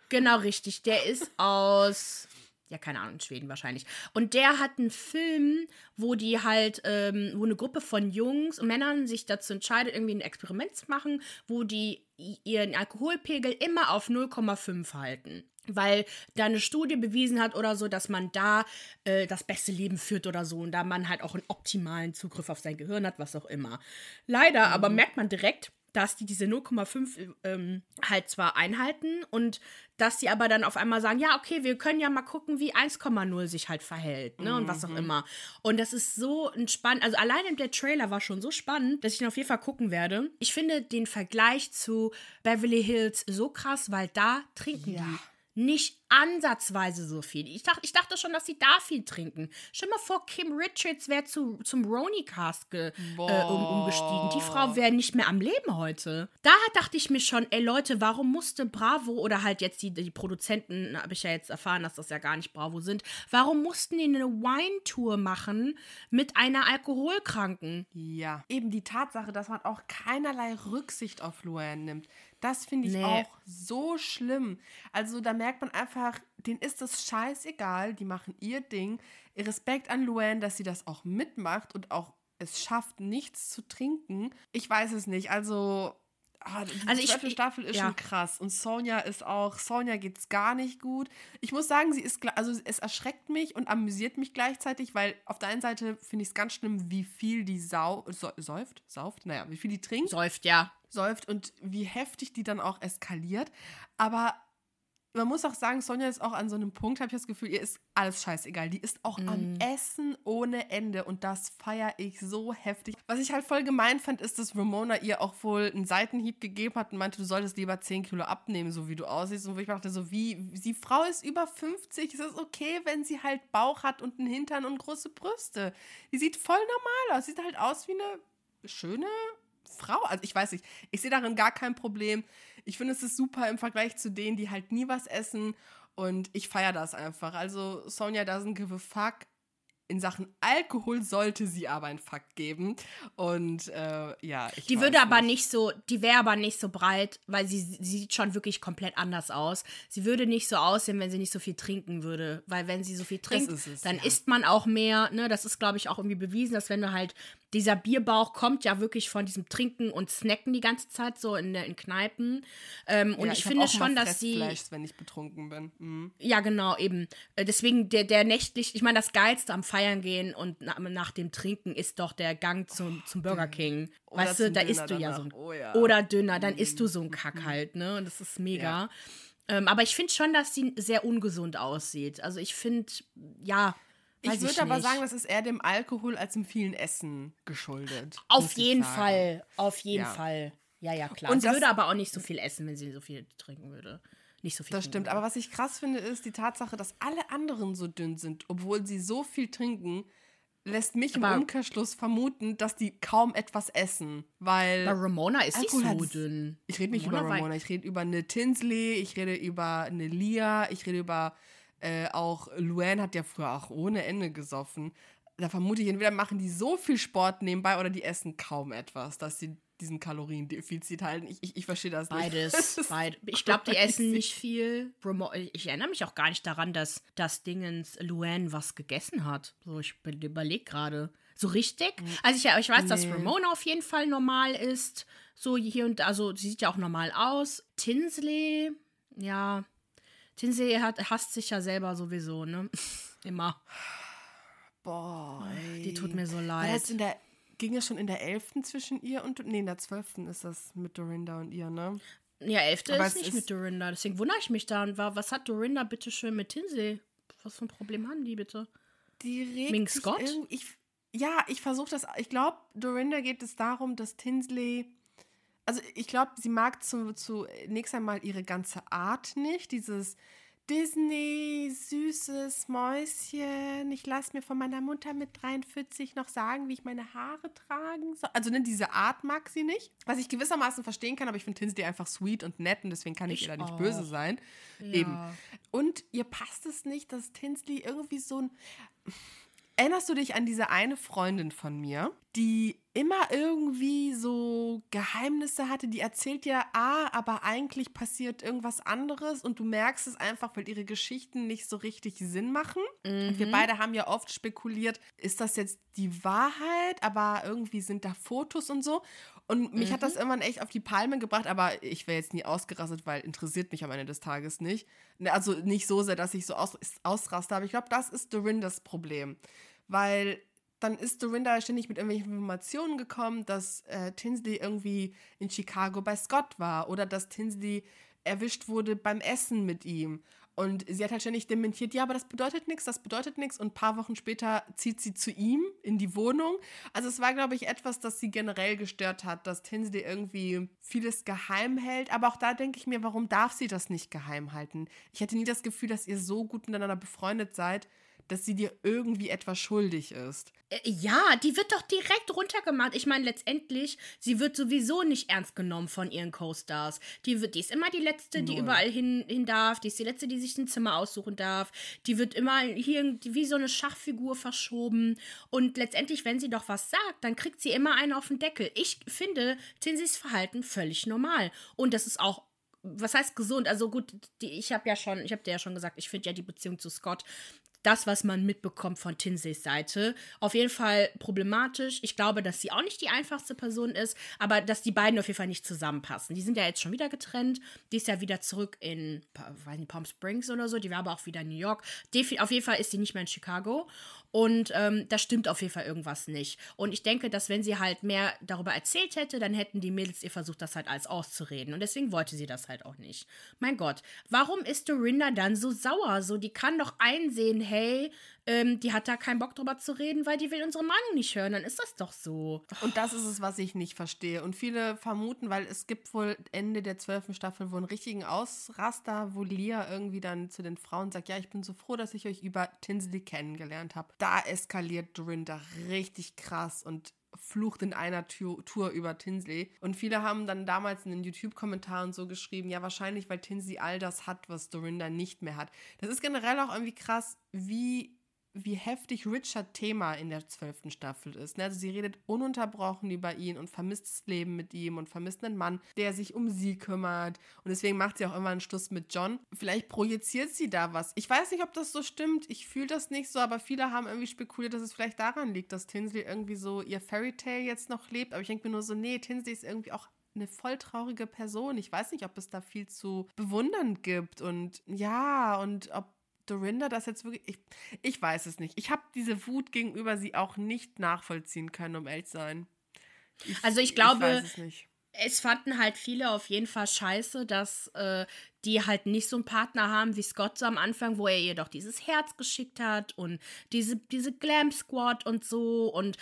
Genau, richtig. Der ist aus, ja, keine Ahnung, Schweden wahrscheinlich. Und der hat einen Film, wo die halt, ähm, wo eine Gruppe von Jungs und Männern sich dazu entscheidet, irgendwie ein Experiment zu machen, wo die ihren Alkoholpegel immer auf 0,5 halten. Weil da eine Studie bewiesen hat oder so, dass man da äh, das beste Leben führt oder so und da man halt auch einen optimalen Zugriff auf sein Gehirn hat, was auch immer. Leider aber merkt man direkt, dass die diese 0,5 ähm, halt zwar einhalten und dass die aber dann auf einmal sagen, ja, okay, wir können ja mal gucken, wie 1,0 sich halt verhält, ne, und was auch immer. Und das ist so entspannt, also alleine der Trailer war schon so spannend, dass ich ihn auf jeden Fall gucken werde. Ich finde den Vergleich zu Beverly Hills so krass, weil da trinken Ja. die nicht ansatzweise so viel. Ich dachte, ich dachte schon, dass sie da viel trinken. Stell mal vor, Kim Richards wäre zu, zum Roni-Cast ge- äh, um, umgestiegen. Die Frau wäre nicht mehr am Leben heute. Da dachte ich mir schon, ey Leute, warum musste Bravo oder halt jetzt die, die Produzenten, habe ich ja jetzt erfahren, dass das ja gar nicht Bravo sind, warum mussten die eine Wine-Tour machen mit einer Alkoholkranken? Ja. Eben die Tatsache, dass man auch keinerlei Rücksicht auf Luann nimmt. Das finde ich Nee. auch so schlimm. Also da merkt man einfach, denen ist das scheißegal, die machen ihr Ding. Respekt an Luann, dass sie das auch mitmacht und auch es schafft, nichts zu trinken. Ich weiß es nicht. Also, ah, die Also zwölfte ich- Staffel ist ja. schon krass. Und Sonja ist auch, Sonja geht es gar nicht gut. Ich muss sagen, sie ist, also es erschreckt mich und amüsiert mich gleichzeitig, weil auf der einen Seite finde ich es ganz schlimm, wie viel die sau, säuft, sauft, naja, wie viel die trinkt, Säuft, ja. Säuft und wie heftig die dann auch eskaliert. Aber man muss auch sagen, Sonja ist auch an so einem Punkt, habe ich das Gefühl, ihr ist alles scheißegal. Die ist auch am Essen ohne Ende und das feiere ich so heftig. Was ich halt voll gemein fand, ist, dass Ramona ihr auch wohl einen Seitenhieb gegeben hat und meinte, du solltest lieber 10 Kilo abnehmen, so wie du aussiehst. Und wo ich dachte, so wie, die Frau ist über 50, es ist okay, wenn sie halt Bauch hat und einen Hintern und große Brüste. Die sieht voll normal aus. Sieht halt aus wie eine schöne Frau. Also ich weiß nicht, ich sehe darin gar kein Problem. Ich finde, es ist super im Vergleich zu denen, die halt nie was essen. Und ich feiere das einfach. Also Sonja doesn't give a fuck. In Sachen Alkohol sollte sie aber ein Fuck geben. Und äh, ja, ich Die würde aber nicht so, die wäre aber nicht so breit, weil sie, sie sieht schon wirklich komplett anders aus. Sie würde nicht so aussehen, wenn sie nicht so viel trinken würde. Weil wenn sie so viel trinkt, ist es, dann ja. isst man auch mehr. Ne? Das ist, glaube ich, auch irgendwie bewiesen, dass wenn du halt, dieser Bierbauch kommt ja wirklich von diesem Trinken und Snacken die ganze Zeit so in, der- in Kneipen. Ähm, und Ja, ich, hab finde schon, dass sie. Wenn ich betrunken bin. Mhm. Ja, genau, eben. Äh, Deswegen der, der nächtlich, ich meine, das Geilste am Feiern gehen und na, nach dem Trinken ist doch der Gang zum, zum Burger King. Oder weißt du, da Döner isst du ja danach. so ein. Oh ja. Oder Döner, dann isst du so ein Kack halt, ne? Und das ist mega. Ähm, aber ich finde schon, dass sie sehr ungesund aussieht. Also ich finde, ja, Ich Weiß würde aber nicht. sagen, das ist eher dem Alkohol als dem vielen Essen geschuldet. Auf jeden sagen. Fall. Auf jeden Ja. Fall. Ja, ja, klar. Und sie das- würde aber auch nicht so viel essen, wenn sie so viel trinken würde. Nicht so viel Das stimmt. würde. Aber was ich krass finde, ist die Tatsache, dass alle anderen so dünn sind, obwohl sie so viel trinken, lässt mich im Aber- Umkehrschluss vermuten, dass die kaum etwas essen. Weil. Bei Ramona ist sie Alkohol so hat- dünn. Ich rede nicht über war- Ramona, ich rede über eine Tinsley, ich rede über eine Lia, ich rede über äh, auch Luann hat ja früher auch ohne Ende gesoffen. Da vermute ich, entweder machen die so viel Sport nebenbei oder die essen kaum etwas, dass sie diesen Kaloriendefizit halten. Ich, ich, ich verstehe das nicht. Beides. Beid ich glaube, die essen nicht viel. Ich erinnere mich auch gar nicht daran, dass das Dingens Luann was gegessen hat. So, ich überlege gerade. So richtig? Also ich, ich weiß, dass Nee. Ramona auf jeden Fall normal ist. So hier und da, also sie sieht ja auch normal aus. Tinsley, ja. Tinsley hat, hasst sich ja selber sowieso, ne? Immer. Boah, ey. Die tut mir so leid. das in der, ging es schon in der 11. zwischen ihr und. Nee, in der 12. ist das mit Dorinda und ihr, ne? Ja, Elfte Aber ist es nicht ist- mit Dorinda. Deswegen wundere ich mich da. Und war, was hat Dorinda bitte schön mit Tinsley? Was für ein Problem haben die bitte? Die regt sich Scott? Ich, ja, ich versuche das. Ich glaube, Dorinda geht es darum, dass Tinsley. Also ich glaube, sie mag zu, zunächst einmal ihre ganze Art nicht. Dieses Disney, süßes Mäuschen. Ich lasse mir von meiner Mutter mit 43 noch sagen, wie ich meine Haare tragen soll. Also ne, diese Art mag sie nicht. Was ich gewissermaßen verstehen kann, aber ich finde Tinsley einfach sweet und nett und deswegen kann ich, Ich ihr da nicht böse sein. Eben. Ja. Und ihr passt es nicht, dass Tinsley irgendwie so ein. Erinnerst du dich an diese eine Freundin von mir, die immer irgendwie so Geheimnisse hatte? Die erzählt dir, ah, aber eigentlich passiert irgendwas anderes und du merkst es einfach, weil ihre Geschichten nicht so richtig Sinn machen. Und wir beide haben ja oft spekuliert, ist das jetzt die Wahrheit, aber irgendwie sind da Fotos und so. Und mich hat das irgendwann echt auf die Palme gebracht, aber ich wäre jetzt nie ausgerastet, weil interessiert mich am Ende des Tages nicht. Also nicht so sehr, dass ich so aus, ausraste, aber ich glaube, das ist Dorindas Problem. Weil dann ist Dorinda ständig mit irgendwelchen Informationen gekommen, dass äh, Tinsley irgendwie in Chicago bei Scott war oder dass Tinsley erwischt wurde beim Essen mit ihm. Und sie hat halt ständig dementiert, ja, aber das bedeutet nichts, das bedeutet nichts. Und ein paar Wochen später zieht sie zu ihm in die Wohnung. Also es war, glaube ich, etwas, das sie generell gestört hat, dass Tinsley irgendwie vieles geheim hält. Aber auch da denke ich mir, warum darf sie das nicht geheim halten? Ich hatte nie das Gefühl, dass ihr so gut miteinander befreundet seid, dass sie dir irgendwie etwas schuldig ist. Äh, Ja, die wird doch direkt runtergemacht. Ich meine, letztendlich, sie wird sowieso nicht ernst genommen von ihren Co-Stars. Die, wird- die ist immer die Letzte, die Null. überall hin, hin darf. Die ist die Letzte, die sich ein Zimmer aussuchen darf. Die wird immer hier wie so eine Schachfigur verschoben. Und letztendlich, wenn sie doch was sagt, dann kriegt sie immer einen auf den Deckel. Ich finde Tinsley's Verhalten völlig normal. Und das ist auch was heißt gesund? Also gut, die, ich habe ja schon, ich habe dir ja schon gesagt, ich finde ja die Beziehung zu Scott, das, was man mitbekommt von Tinseys Seite, auf jeden Fall problematisch. Ich glaube, dass sie auch nicht die einfachste Person ist, aber dass die beiden auf jeden Fall nicht zusammenpassen. Die sind ja jetzt schon wieder getrennt. Die ist ja wieder zurück in, weiß nicht, Palm Springs oder so. Die war aber auch wieder in New York. Auf jeden Fall ist sie nicht mehr in Chicago. Und ähm, da stimmt auf jeden Fall irgendwas nicht. Und ich denke, dass wenn sie halt mehr darüber erzählt hätte, dann hätten die Mädels ihr versucht, das halt alles auszureden. Und deswegen wollte sie das halt auch nicht. Mein Gott, warum ist Dorinda dann so sauer? So, die kann doch einsehen, hey, ähm, die hat da keinen Bock drüber zu reden, weil die will unsere Meinung nicht hören. Dann ist das doch so. Und das ist es, was ich nicht verstehe. Und viele vermuten, weil es gibt wohl Ende der zwölften Staffel wohl einen richtigen Ausraster, wo Lia irgendwie dann zu den Frauen sagt, ja, ich bin so froh, dass ich euch über Tinsley kennengelernt habe. Da eskaliert Dorinda richtig krass und flucht in einer Tour, Tour über Tinsley. Und viele haben dann damals in den YouTube-Kommentaren so geschrieben, ja, wahrscheinlich, weil Tinsley all das hat, was Dorinda nicht mehr hat. Das ist generell auch irgendwie krass, wie wie heftig Richard Thema in der zwölften Staffel ist. ne? Also sie redet ununterbrochen über ihn und vermisst das Leben mit ihm und vermisst einen Mann, der sich um sie kümmert. Und deswegen macht sie auch immer einen Schluss mit John. Vielleicht projiziert sie da was. Ich weiß nicht, ob das so stimmt. Ich fühle das nicht so, aber viele haben irgendwie spekuliert, dass es vielleicht daran liegt, dass Tinsley irgendwie so ihr Fairy Tale jetzt noch lebt. Aber ich denke mir nur so, nee, Tinsley ist irgendwie auch eine voll traurige Person. Ich weiß nicht, ob es da viel zu bewundern gibt und ja, und ob Dorinda das jetzt wirklich. Ich, ich weiß es nicht. Ich habe diese Wut gegenüber sie auch nicht nachvollziehen können, um ehrlich zu sein. Ich, Also ich glaube, Ich es fanden halt viele auf jeden Fall scheiße, dass äh, die halt nicht so einen Partner haben wie Scott so am Anfang, wo er ihr doch dieses Herz geschickt hat und diese, diese Glam Squad und so und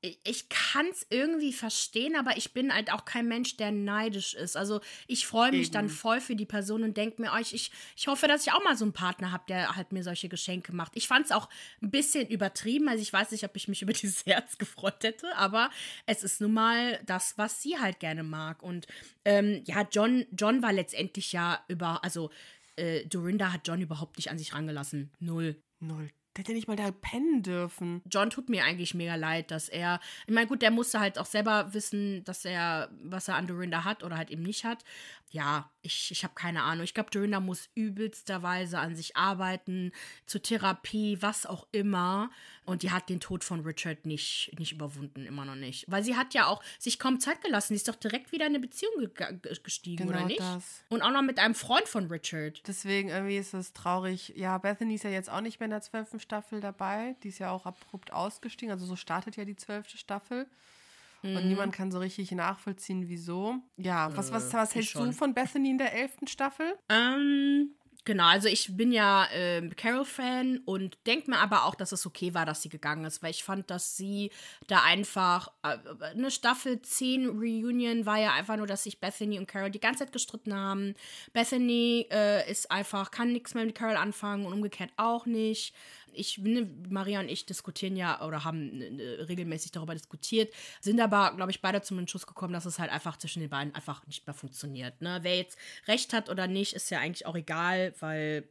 ich kann es irgendwie verstehen, aber ich bin halt auch kein Mensch, der neidisch ist. Also ich freue mich Eben. dann voll für die Person und denke mir, oh, ich, ich hoffe, dass ich auch mal so einen Partner habe, der halt mir solche Geschenke macht. Ich fand es auch ein bisschen übertrieben. Also ich weiß nicht, ob ich mich über dieses Herz gefreut hätte, aber es ist nun mal das, was sie halt gerne mag. Und ähm, ja, John, John war letztendlich ja über, also äh, Dorinda hat John überhaupt nicht an sich rangelassen. Null. Null. Der hätte nicht mal da pennen dürfen. John tut mir eigentlich mega leid, dass er. Ich meine, gut, der musste halt auch selber wissen, dass er, was er an Dorinda hat oder halt eben nicht hat ja, ich, ich habe keine Ahnung. Ich glaube, Dorinda muss übelsterweise an sich arbeiten, zur Therapie, was auch immer. Und die hat den Tod von Richard nicht, nicht überwunden, immer noch nicht. Weil sie hat ja auch sich kaum Zeit gelassen. Sie ist doch direkt wieder in eine Beziehung ge gestiegen, genau oder nicht? Das. Und auch noch mit einem Freund von Richard. Deswegen irgendwie ist es traurig. Ja, Bethany ist ja jetzt auch nicht mehr in der zwölften Staffel dabei. Die ist ja auch abrupt ausgestiegen. Also so startet ja die zwölfte Staffel. Mhm. Und niemand kann so richtig nachvollziehen, wieso. Ja, was, was, was hältst schon. du von Bethany in der elften Staffel? Ähm, Genau, also ich bin ja äh, Carol-Fan und denke mir aber auch, dass es okay war, dass sie gegangen ist, weil ich fand, dass sie da einfach äh, eine Staffel 10 Reunion war ja einfach nur, dass sich Bethany und Carol die ganze Zeit gestritten haben. Bethany äh, ist einfach, kann nichts mehr mit Carol anfangen und umgekehrt auch nicht ich, ne, Maria und ich diskutieren ja oder haben ne, regelmäßig darüber diskutiert, sind aber, glaube ich, beide zum Entschluss gekommen, dass es halt einfach zwischen den beiden einfach nicht mehr funktioniert. Ne? Wer jetzt recht hat oder nicht, ist ja eigentlich auch egal, weil,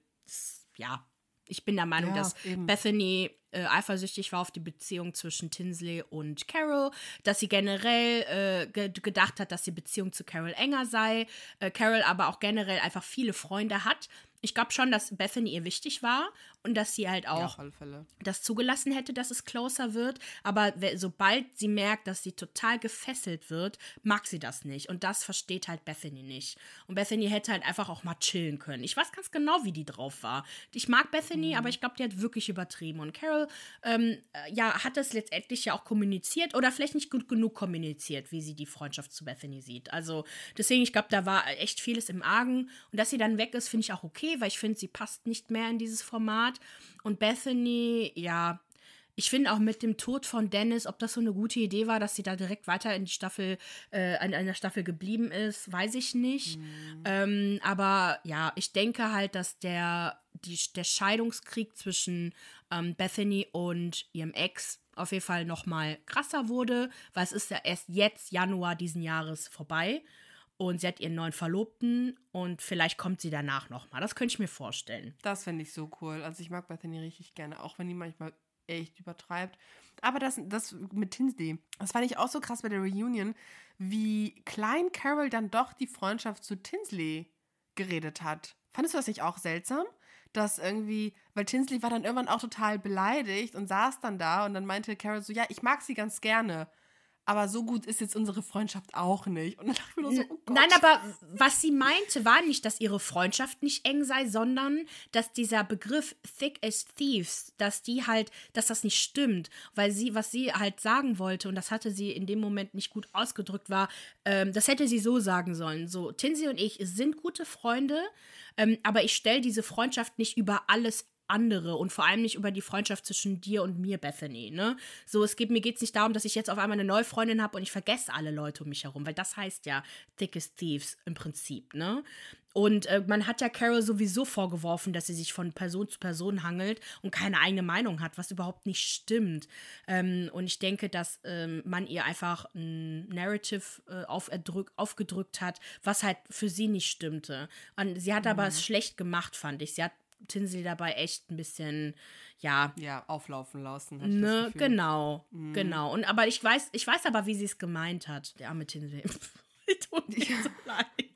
ja, ich bin der Meinung, ja, dass eben. Bethany äh, eifersüchtig war auf die Beziehung zwischen Tinsley und Carol, dass sie generell äh, ge gedacht hat, dass die Beziehung zu Carol enger sei, äh, Carol aber auch generell einfach viele Freunde hat ich glaube schon, dass Bethany ihr wichtig war und dass sie halt auch ja, das zugelassen hätte, dass es closer wird. Aber sobald sie merkt, dass sie total gefesselt wird, mag sie das nicht. Und das versteht halt Bethany nicht. Und Bethany hätte halt einfach auch mal chillen können. Ich weiß ganz genau, wie die drauf war. Ich mag Bethany, mhm. aber ich glaube, die hat wirklich übertrieben. Und Carol, ähm, äh, ja, hat das letztendlich ja auch kommuniziert oder vielleicht nicht gut genug kommuniziert, wie sie die Freundschaft zu Bethany sieht. Also deswegen, ich glaube, da war echt vieles im Argen. Und dass sie dann weg ist, finde ich auch okay, weil ich finde, sie passt nicht mehr in dieses Format. Und Bethany, ja, ich finde auch mit dem Tod von Dennis, ob das so eine gute Idee war, dass sie da direkt weiter in die Staffel, äh, an einer Staffel geblieben ist, weiß ich nicht. Mhm. Ähm, aber ja, ich denke halt, dass der, die, der Scheidungskrieg zwischen ähm, Bethany und ihrem Ex auf jeden Fall noch mal krasser wurde, weil es ist ja erst jetzt Januar diesen Jahres vorbei und sie hat ihren neuen Verlobten und vielleicht kommt sie danach nochmal. Das könnte ich mir vorstellen. Das finde ich so cool. Also ich mag Bethany richtig gerne, auch wenn die manchmal echt übertreibt. Aber das, das mit Tinsley, das fand ich auch so krass bei der Reunion, wie klein Carol dann doch die Freundschaft zu Tinsley geredet hat. Fandest du das nicht auch seltsam? Dass irgendwie, weil Tinsley war dann irgendwann auch total beleidigt und saß dann da und dann meinte Carol so, ja, ich mag sie ganz gerne aber so gut ist jetzt unsere Freundschaft auch nicht. Und dann dachte ich mir nur so, oh Gott. Nein, aber was sie meinte, war nicht, dass ihre Freundschaft nicht eng sei, sondern dass dieser Begriff thick as thieves, dass die halt, dass das nicht stimmt. Weil sie, was sie halt sagen wollte, und das hatte sie in dem Moment nicht gut ausgedrückt, war, ähm, das hätte sie so sagen sollen. So, Tinsy und ich sind gute Freunde, ähm, aber ich stelle diese Freundschaft nicht über alles andere und vor allem nicht über die Freundschaft zwischen dir und mir, Bethany, ne? So, es geht, mir geht es nicht darum, dass ich jetzt auf einmal eine neue Freundin habe und ich vergesse alle Leute um mich herum, weil das heißt ja Thickest Thieves im Prinzip, ne? Und äh, man hat ja Carol sowieso vorgeworfen, dass sie sich von Person zu Person hangelt und keine eigene Meinung hat, was überhaupt nicht stimmt. Ähm, und ich denke, dass ähm, man ihr einfach ein Narrative äh, aufgedrückt hat, was halt für sie nicht stimmte. Und sie hat mhm. aber es schlecht gemacht, fand ich. Sie hat Tinsley dabei echt ein bisschen, ja. Ja, auflaufen lassen. Ne, genau, mhm. genau. Und aber ich weiß, ich weiß aber, wie sie es gemeint hat, der arme Tinsley. Tut mir so leid.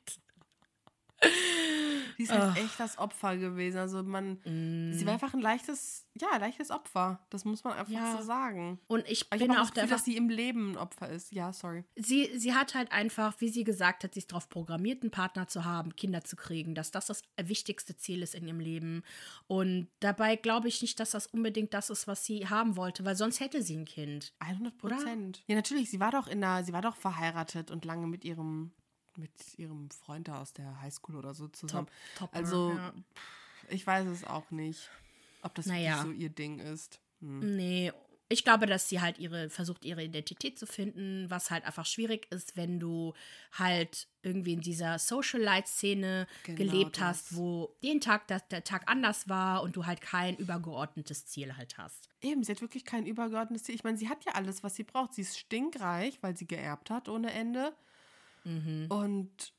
Sie ist halt echt das Opfer gewesen. Also man, mm. sie war einfach ein leichtes, ja, leichtes Opfer. Das muss man einfach ja. so sagen. Und ich Aber bin ich auch, auch der, dass sie im Leben ein Opfer ist. Ja, sorry. Sie, sie hat halt einfach, wie sie gesagt hat, sie ist darauf programmiert, einen Partner zu haben, Kinder zu kriegen, dass das das wichtigste Ziel ist in ihrem Leben. Und dabei glaube ich nicht, dass das unbedingt das ist, was sie haben wollte, weil sonst hätte sie ein Kind. 100 Prozent. Ja, natürlich. Sie war doch in einer, sie war doch verheiratet und lange mit ihrem mit ihrem Freund da aus der Highschool oder so zusammen. Top, Topper, also, ja. ich weiß es auch nicht, ob das naja. so ihr Ding ist. Hm. Nee, ich glaube, dass sie halt ihre versucht, ihre Identität zu finden, was halt einfach schwierig ist, wenn du halt irgendwie in dieser Socialite-Szene genau gelebt das. hast, wo jeden Tag das, der Tag anders war und du halt kein übergeordnetes Ziel halt hast. Eben, sie hat wirklich kein übergeordnetes Ziel. Ich meine, sie hat ja alles, was sie braucht. Sie ist stinkreich, weil sie geerbt hat ohne Ende. Mhm. Und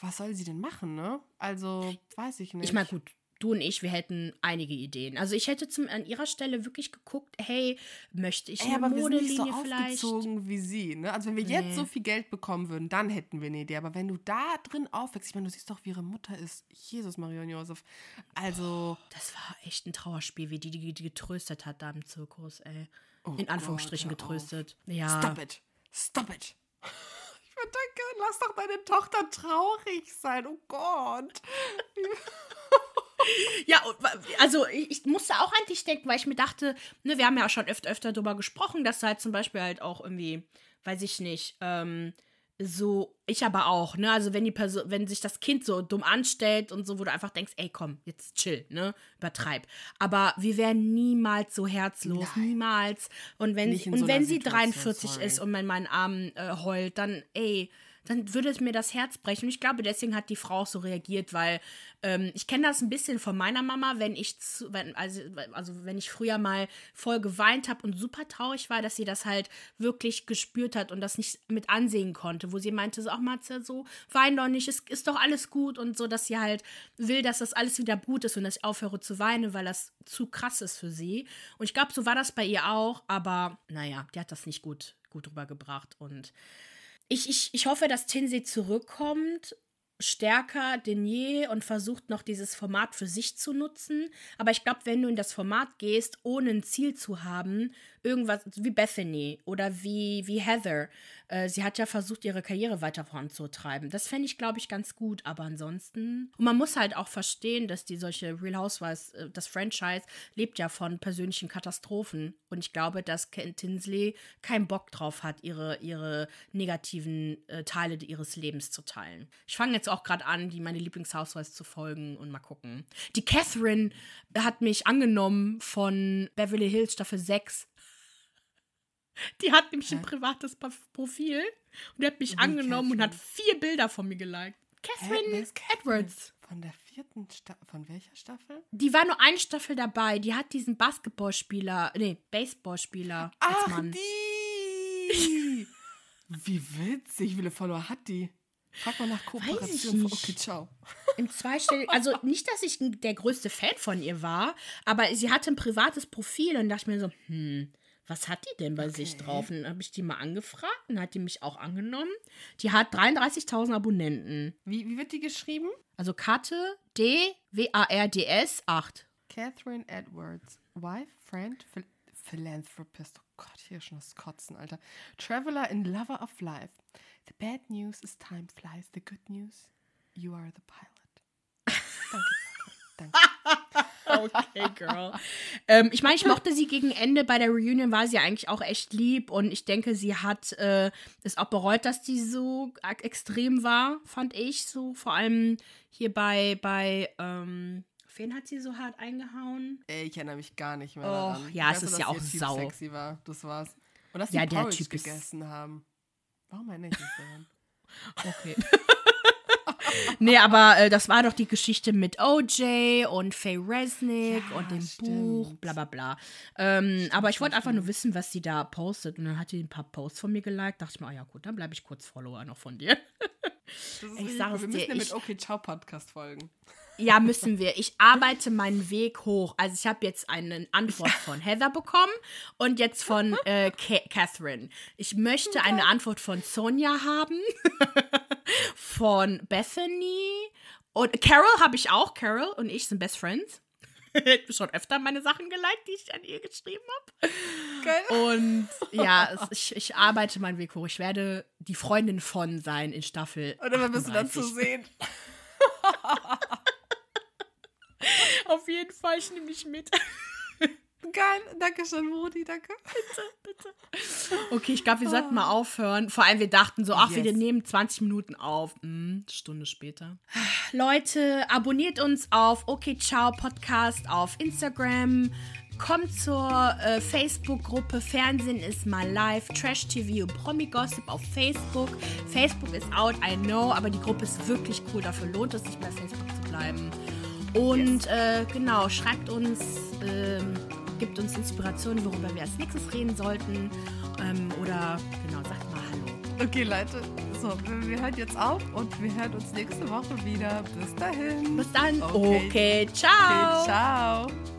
was soll sie denn machen, ne? Also, weiß ich nicht. Ich meine, gut, du und ich, wir hätten einige Ideen. Also ich hätte zum, an ihrer Stelle wirklich geguckt, hey, möchte ich eine Ey, aber Modelinie wir sind nicht so vielleicht? aufgezogen wie sie. Ne? Also wenn wir nee. jetzt so viel Geld bekommen würden, dann hätten wir eine Idee. Aber wenn du da drin aufwächst, ich meine, du siehst doch, wie ihre Mutter ist. Jesus, Maria und Josef. Also. Das war echt ein Trauerspiel, wie die die, die getröstet hat da im Zirkus, ey. Oh In Anführungsstrichen Gott, getröstet. Ja. Stop it. Stop it. Danke, lass doch deine Tochter traurig sein. Oh Gott. ja, also ich musste auch an dich denken, weil ich mir dachte, ne, wir haben ja schon öfter, öfter darüber gesprochen, dass halt zum Beispiel halt auch irgendwie, weiß ich nicht, ähm, so, ich aber auch, ne? Also wenn die Person, wenn sich das Kind so dumm anstellt und so, wo du einfach denkst, ey, komm, jetzt chill, ne? Übertreib. Aber wir wären niemals so herzlos, Nein. niemals. Und wenn, und so wenn sie 43 sorry. ist und in meinen Armen äh, heult, dann, ey, dann würde es mir das Herz brechen. Und ich glaube, deswegen hat die Frau auch so reagiert, weil ähm, ich kenne das ein bisschen von meiner Mama, wenn ich zu, wenn, also, also wenn ich früher mal voll geweint habe und super traurig war, dass sie das halt wirklich gespürt hat und das nicht mit ansehen konnte, wo sie meinte, so, ach Matze, so, wein doch nicht, es ist doch alles gut und so, dass sie halt will, dass das alles wieder gut ist und dass ich aufhöre zu weinen, weil das zu krass ist für sie. Und ich glaube, so war das bei ihr auch, aber naja, die hat das nicht gut, gut rübergebracht und ich, ich, ich hoffe, dass Tinsey zurückkommt stärker denn je und versucht noch dieses Format für sich zu nutzen. Aber ich glaube, wenn du in das Format gehst, ohne ein Ziel zu haben, irgendwas wie Bethany oder wie, wie Heather, äh, sie hat ja versucht, ihre Karriere weiter voranzutreiben. Das fände ich, glaube ich, ganz gut. Aber ansonsten. Und man muss halt auch verstehen, dass die solche Real Housewives, äh, das Franchise lebt ja von persönlichen Katastrophen. Und ich glaube, dass Ken Tinsley keinen Bock drauf hat, ihre, ihre negativen äh, Teile ihres Lebens zu teilen. Ich fange jetzt auch gerade an, die meine Lieblingshousewives zu folgen und mal gucken. Die Catherine hat mich angenommen von Beverly Hills Staffel 6. Die hat nämlich Hä? ein privates Profil und die hat mich Wie angenommen und hat vier Bilder von mir geliked. Catherine Edwards. Von der vierten Staffel. Von welcher Staffel? Die war nur eine Staffel dabei. Die hat diesen Basketballspieler, nee, Baseballspieler Ach, als Mann. die! Wie witzig. Wie viele Follower hat die? Frag mal nach Kooperation. Okay, ciao. Im zweistelligen, also nicht, dass ich der größte Fan von ihr war, aber sie hatte ein privates Profil und dachte mir so, hm, was hat die denn bei okay. sich drauf? Und dann habe ich die mal angefragt und hat die mich auch angenommen. Die hat 33.000 Abonnenten. Wie, wie wird die geschrieben? Also Karte D W A R D S 8. Catherine Edwards, wife, friend, Phil Philanthropist. Oh Gott, hier schon das Kotzen, Alter. Traveler and Lover of Life. The bad news is time flies. The good news, you are the pilot. Danke, Danke. okay, Girl. ähm, ich meine, ich mochte sie gegen Ende bei der Reunion, war sie eigentlich auch echt lieb und ich denke, sie hat äh, es auch bereut, dass die so extrem war, fand ich so. Vor allem hier bei, bei ähm, wen hat sie so hart eingehauen? Ich erinnere mich gar nicht mehr oh, daran. Ja, es ist ja auch sau. sexy war, das war's. Und dass die ja, Porridge gegessen haben. Warum meine ich nicht Okay. nee, aber äh, das war doch die Geschichte mit OJ und Faye Resnick ja, und dem stimmt. Buch, bla bla bla. Ähm, stimmt, aber ich wollte einfach nur wissen, was sie da postet. Und dann hat sie ein paar Posts von mir geliked. Dachte ich mir, oh ja gut, dann bleibe ich kurz Follower noch von dir. ich sage es dir. Wir müssen ja mit Okay Ciao Podcast folgen. Ja, müssen wir. Ich arbeite meinen Weg hoch. Also ich habe jetzt eine Antwort von Heather bekommen und jetzt von äh, Catherine. Ich möchte eine Antwort von Sonja haben, von Bethany Und Carol habe ich auch. Carol und ich sind Best Friends. schon öfter meine Sachen geliked, die ich an ihr geschrieben habe. Geil. Und ja, es, ich, ich arbeite meinen Weg hoch. Ich werde die Freundin von sein in Staffel. Und dann bist du dann zu 38. sehen. Auf jeden Fall, ich nehme dich mit. Geil. Danke schön, Rudi. Danke. Okay, ich glaube, wir sollten mal aufhören. Vor allem, wir dachten so, ach, wir Yes. nehmen 20 Minuten auf. Hm, Stunde später. Leute, abonniert uns auf Okay Ciao Podcast auf Instagram. Kommt zur äh, Facebook-Gruppe Fernsehen ist mal live, Trash TV und Promi Gossip auf Facebook. Facebook ist out, I know, aber die Gruppe ist wirklich cool. Dafür lohnt es sich bei Facebook zu bleiben. Und äh, genau, schreibt uns, ähm, gibt uns Inspirationen, worüber wir als nächstes reden sollten. Ähm, oder genau, sagt mal Hallo. Okay, Leute. So, wir hören jetzt auf und wir hören uns nächste Woche wieder. Bis dahin. Bis dann. Okay. okay ciao. Okay, ciao.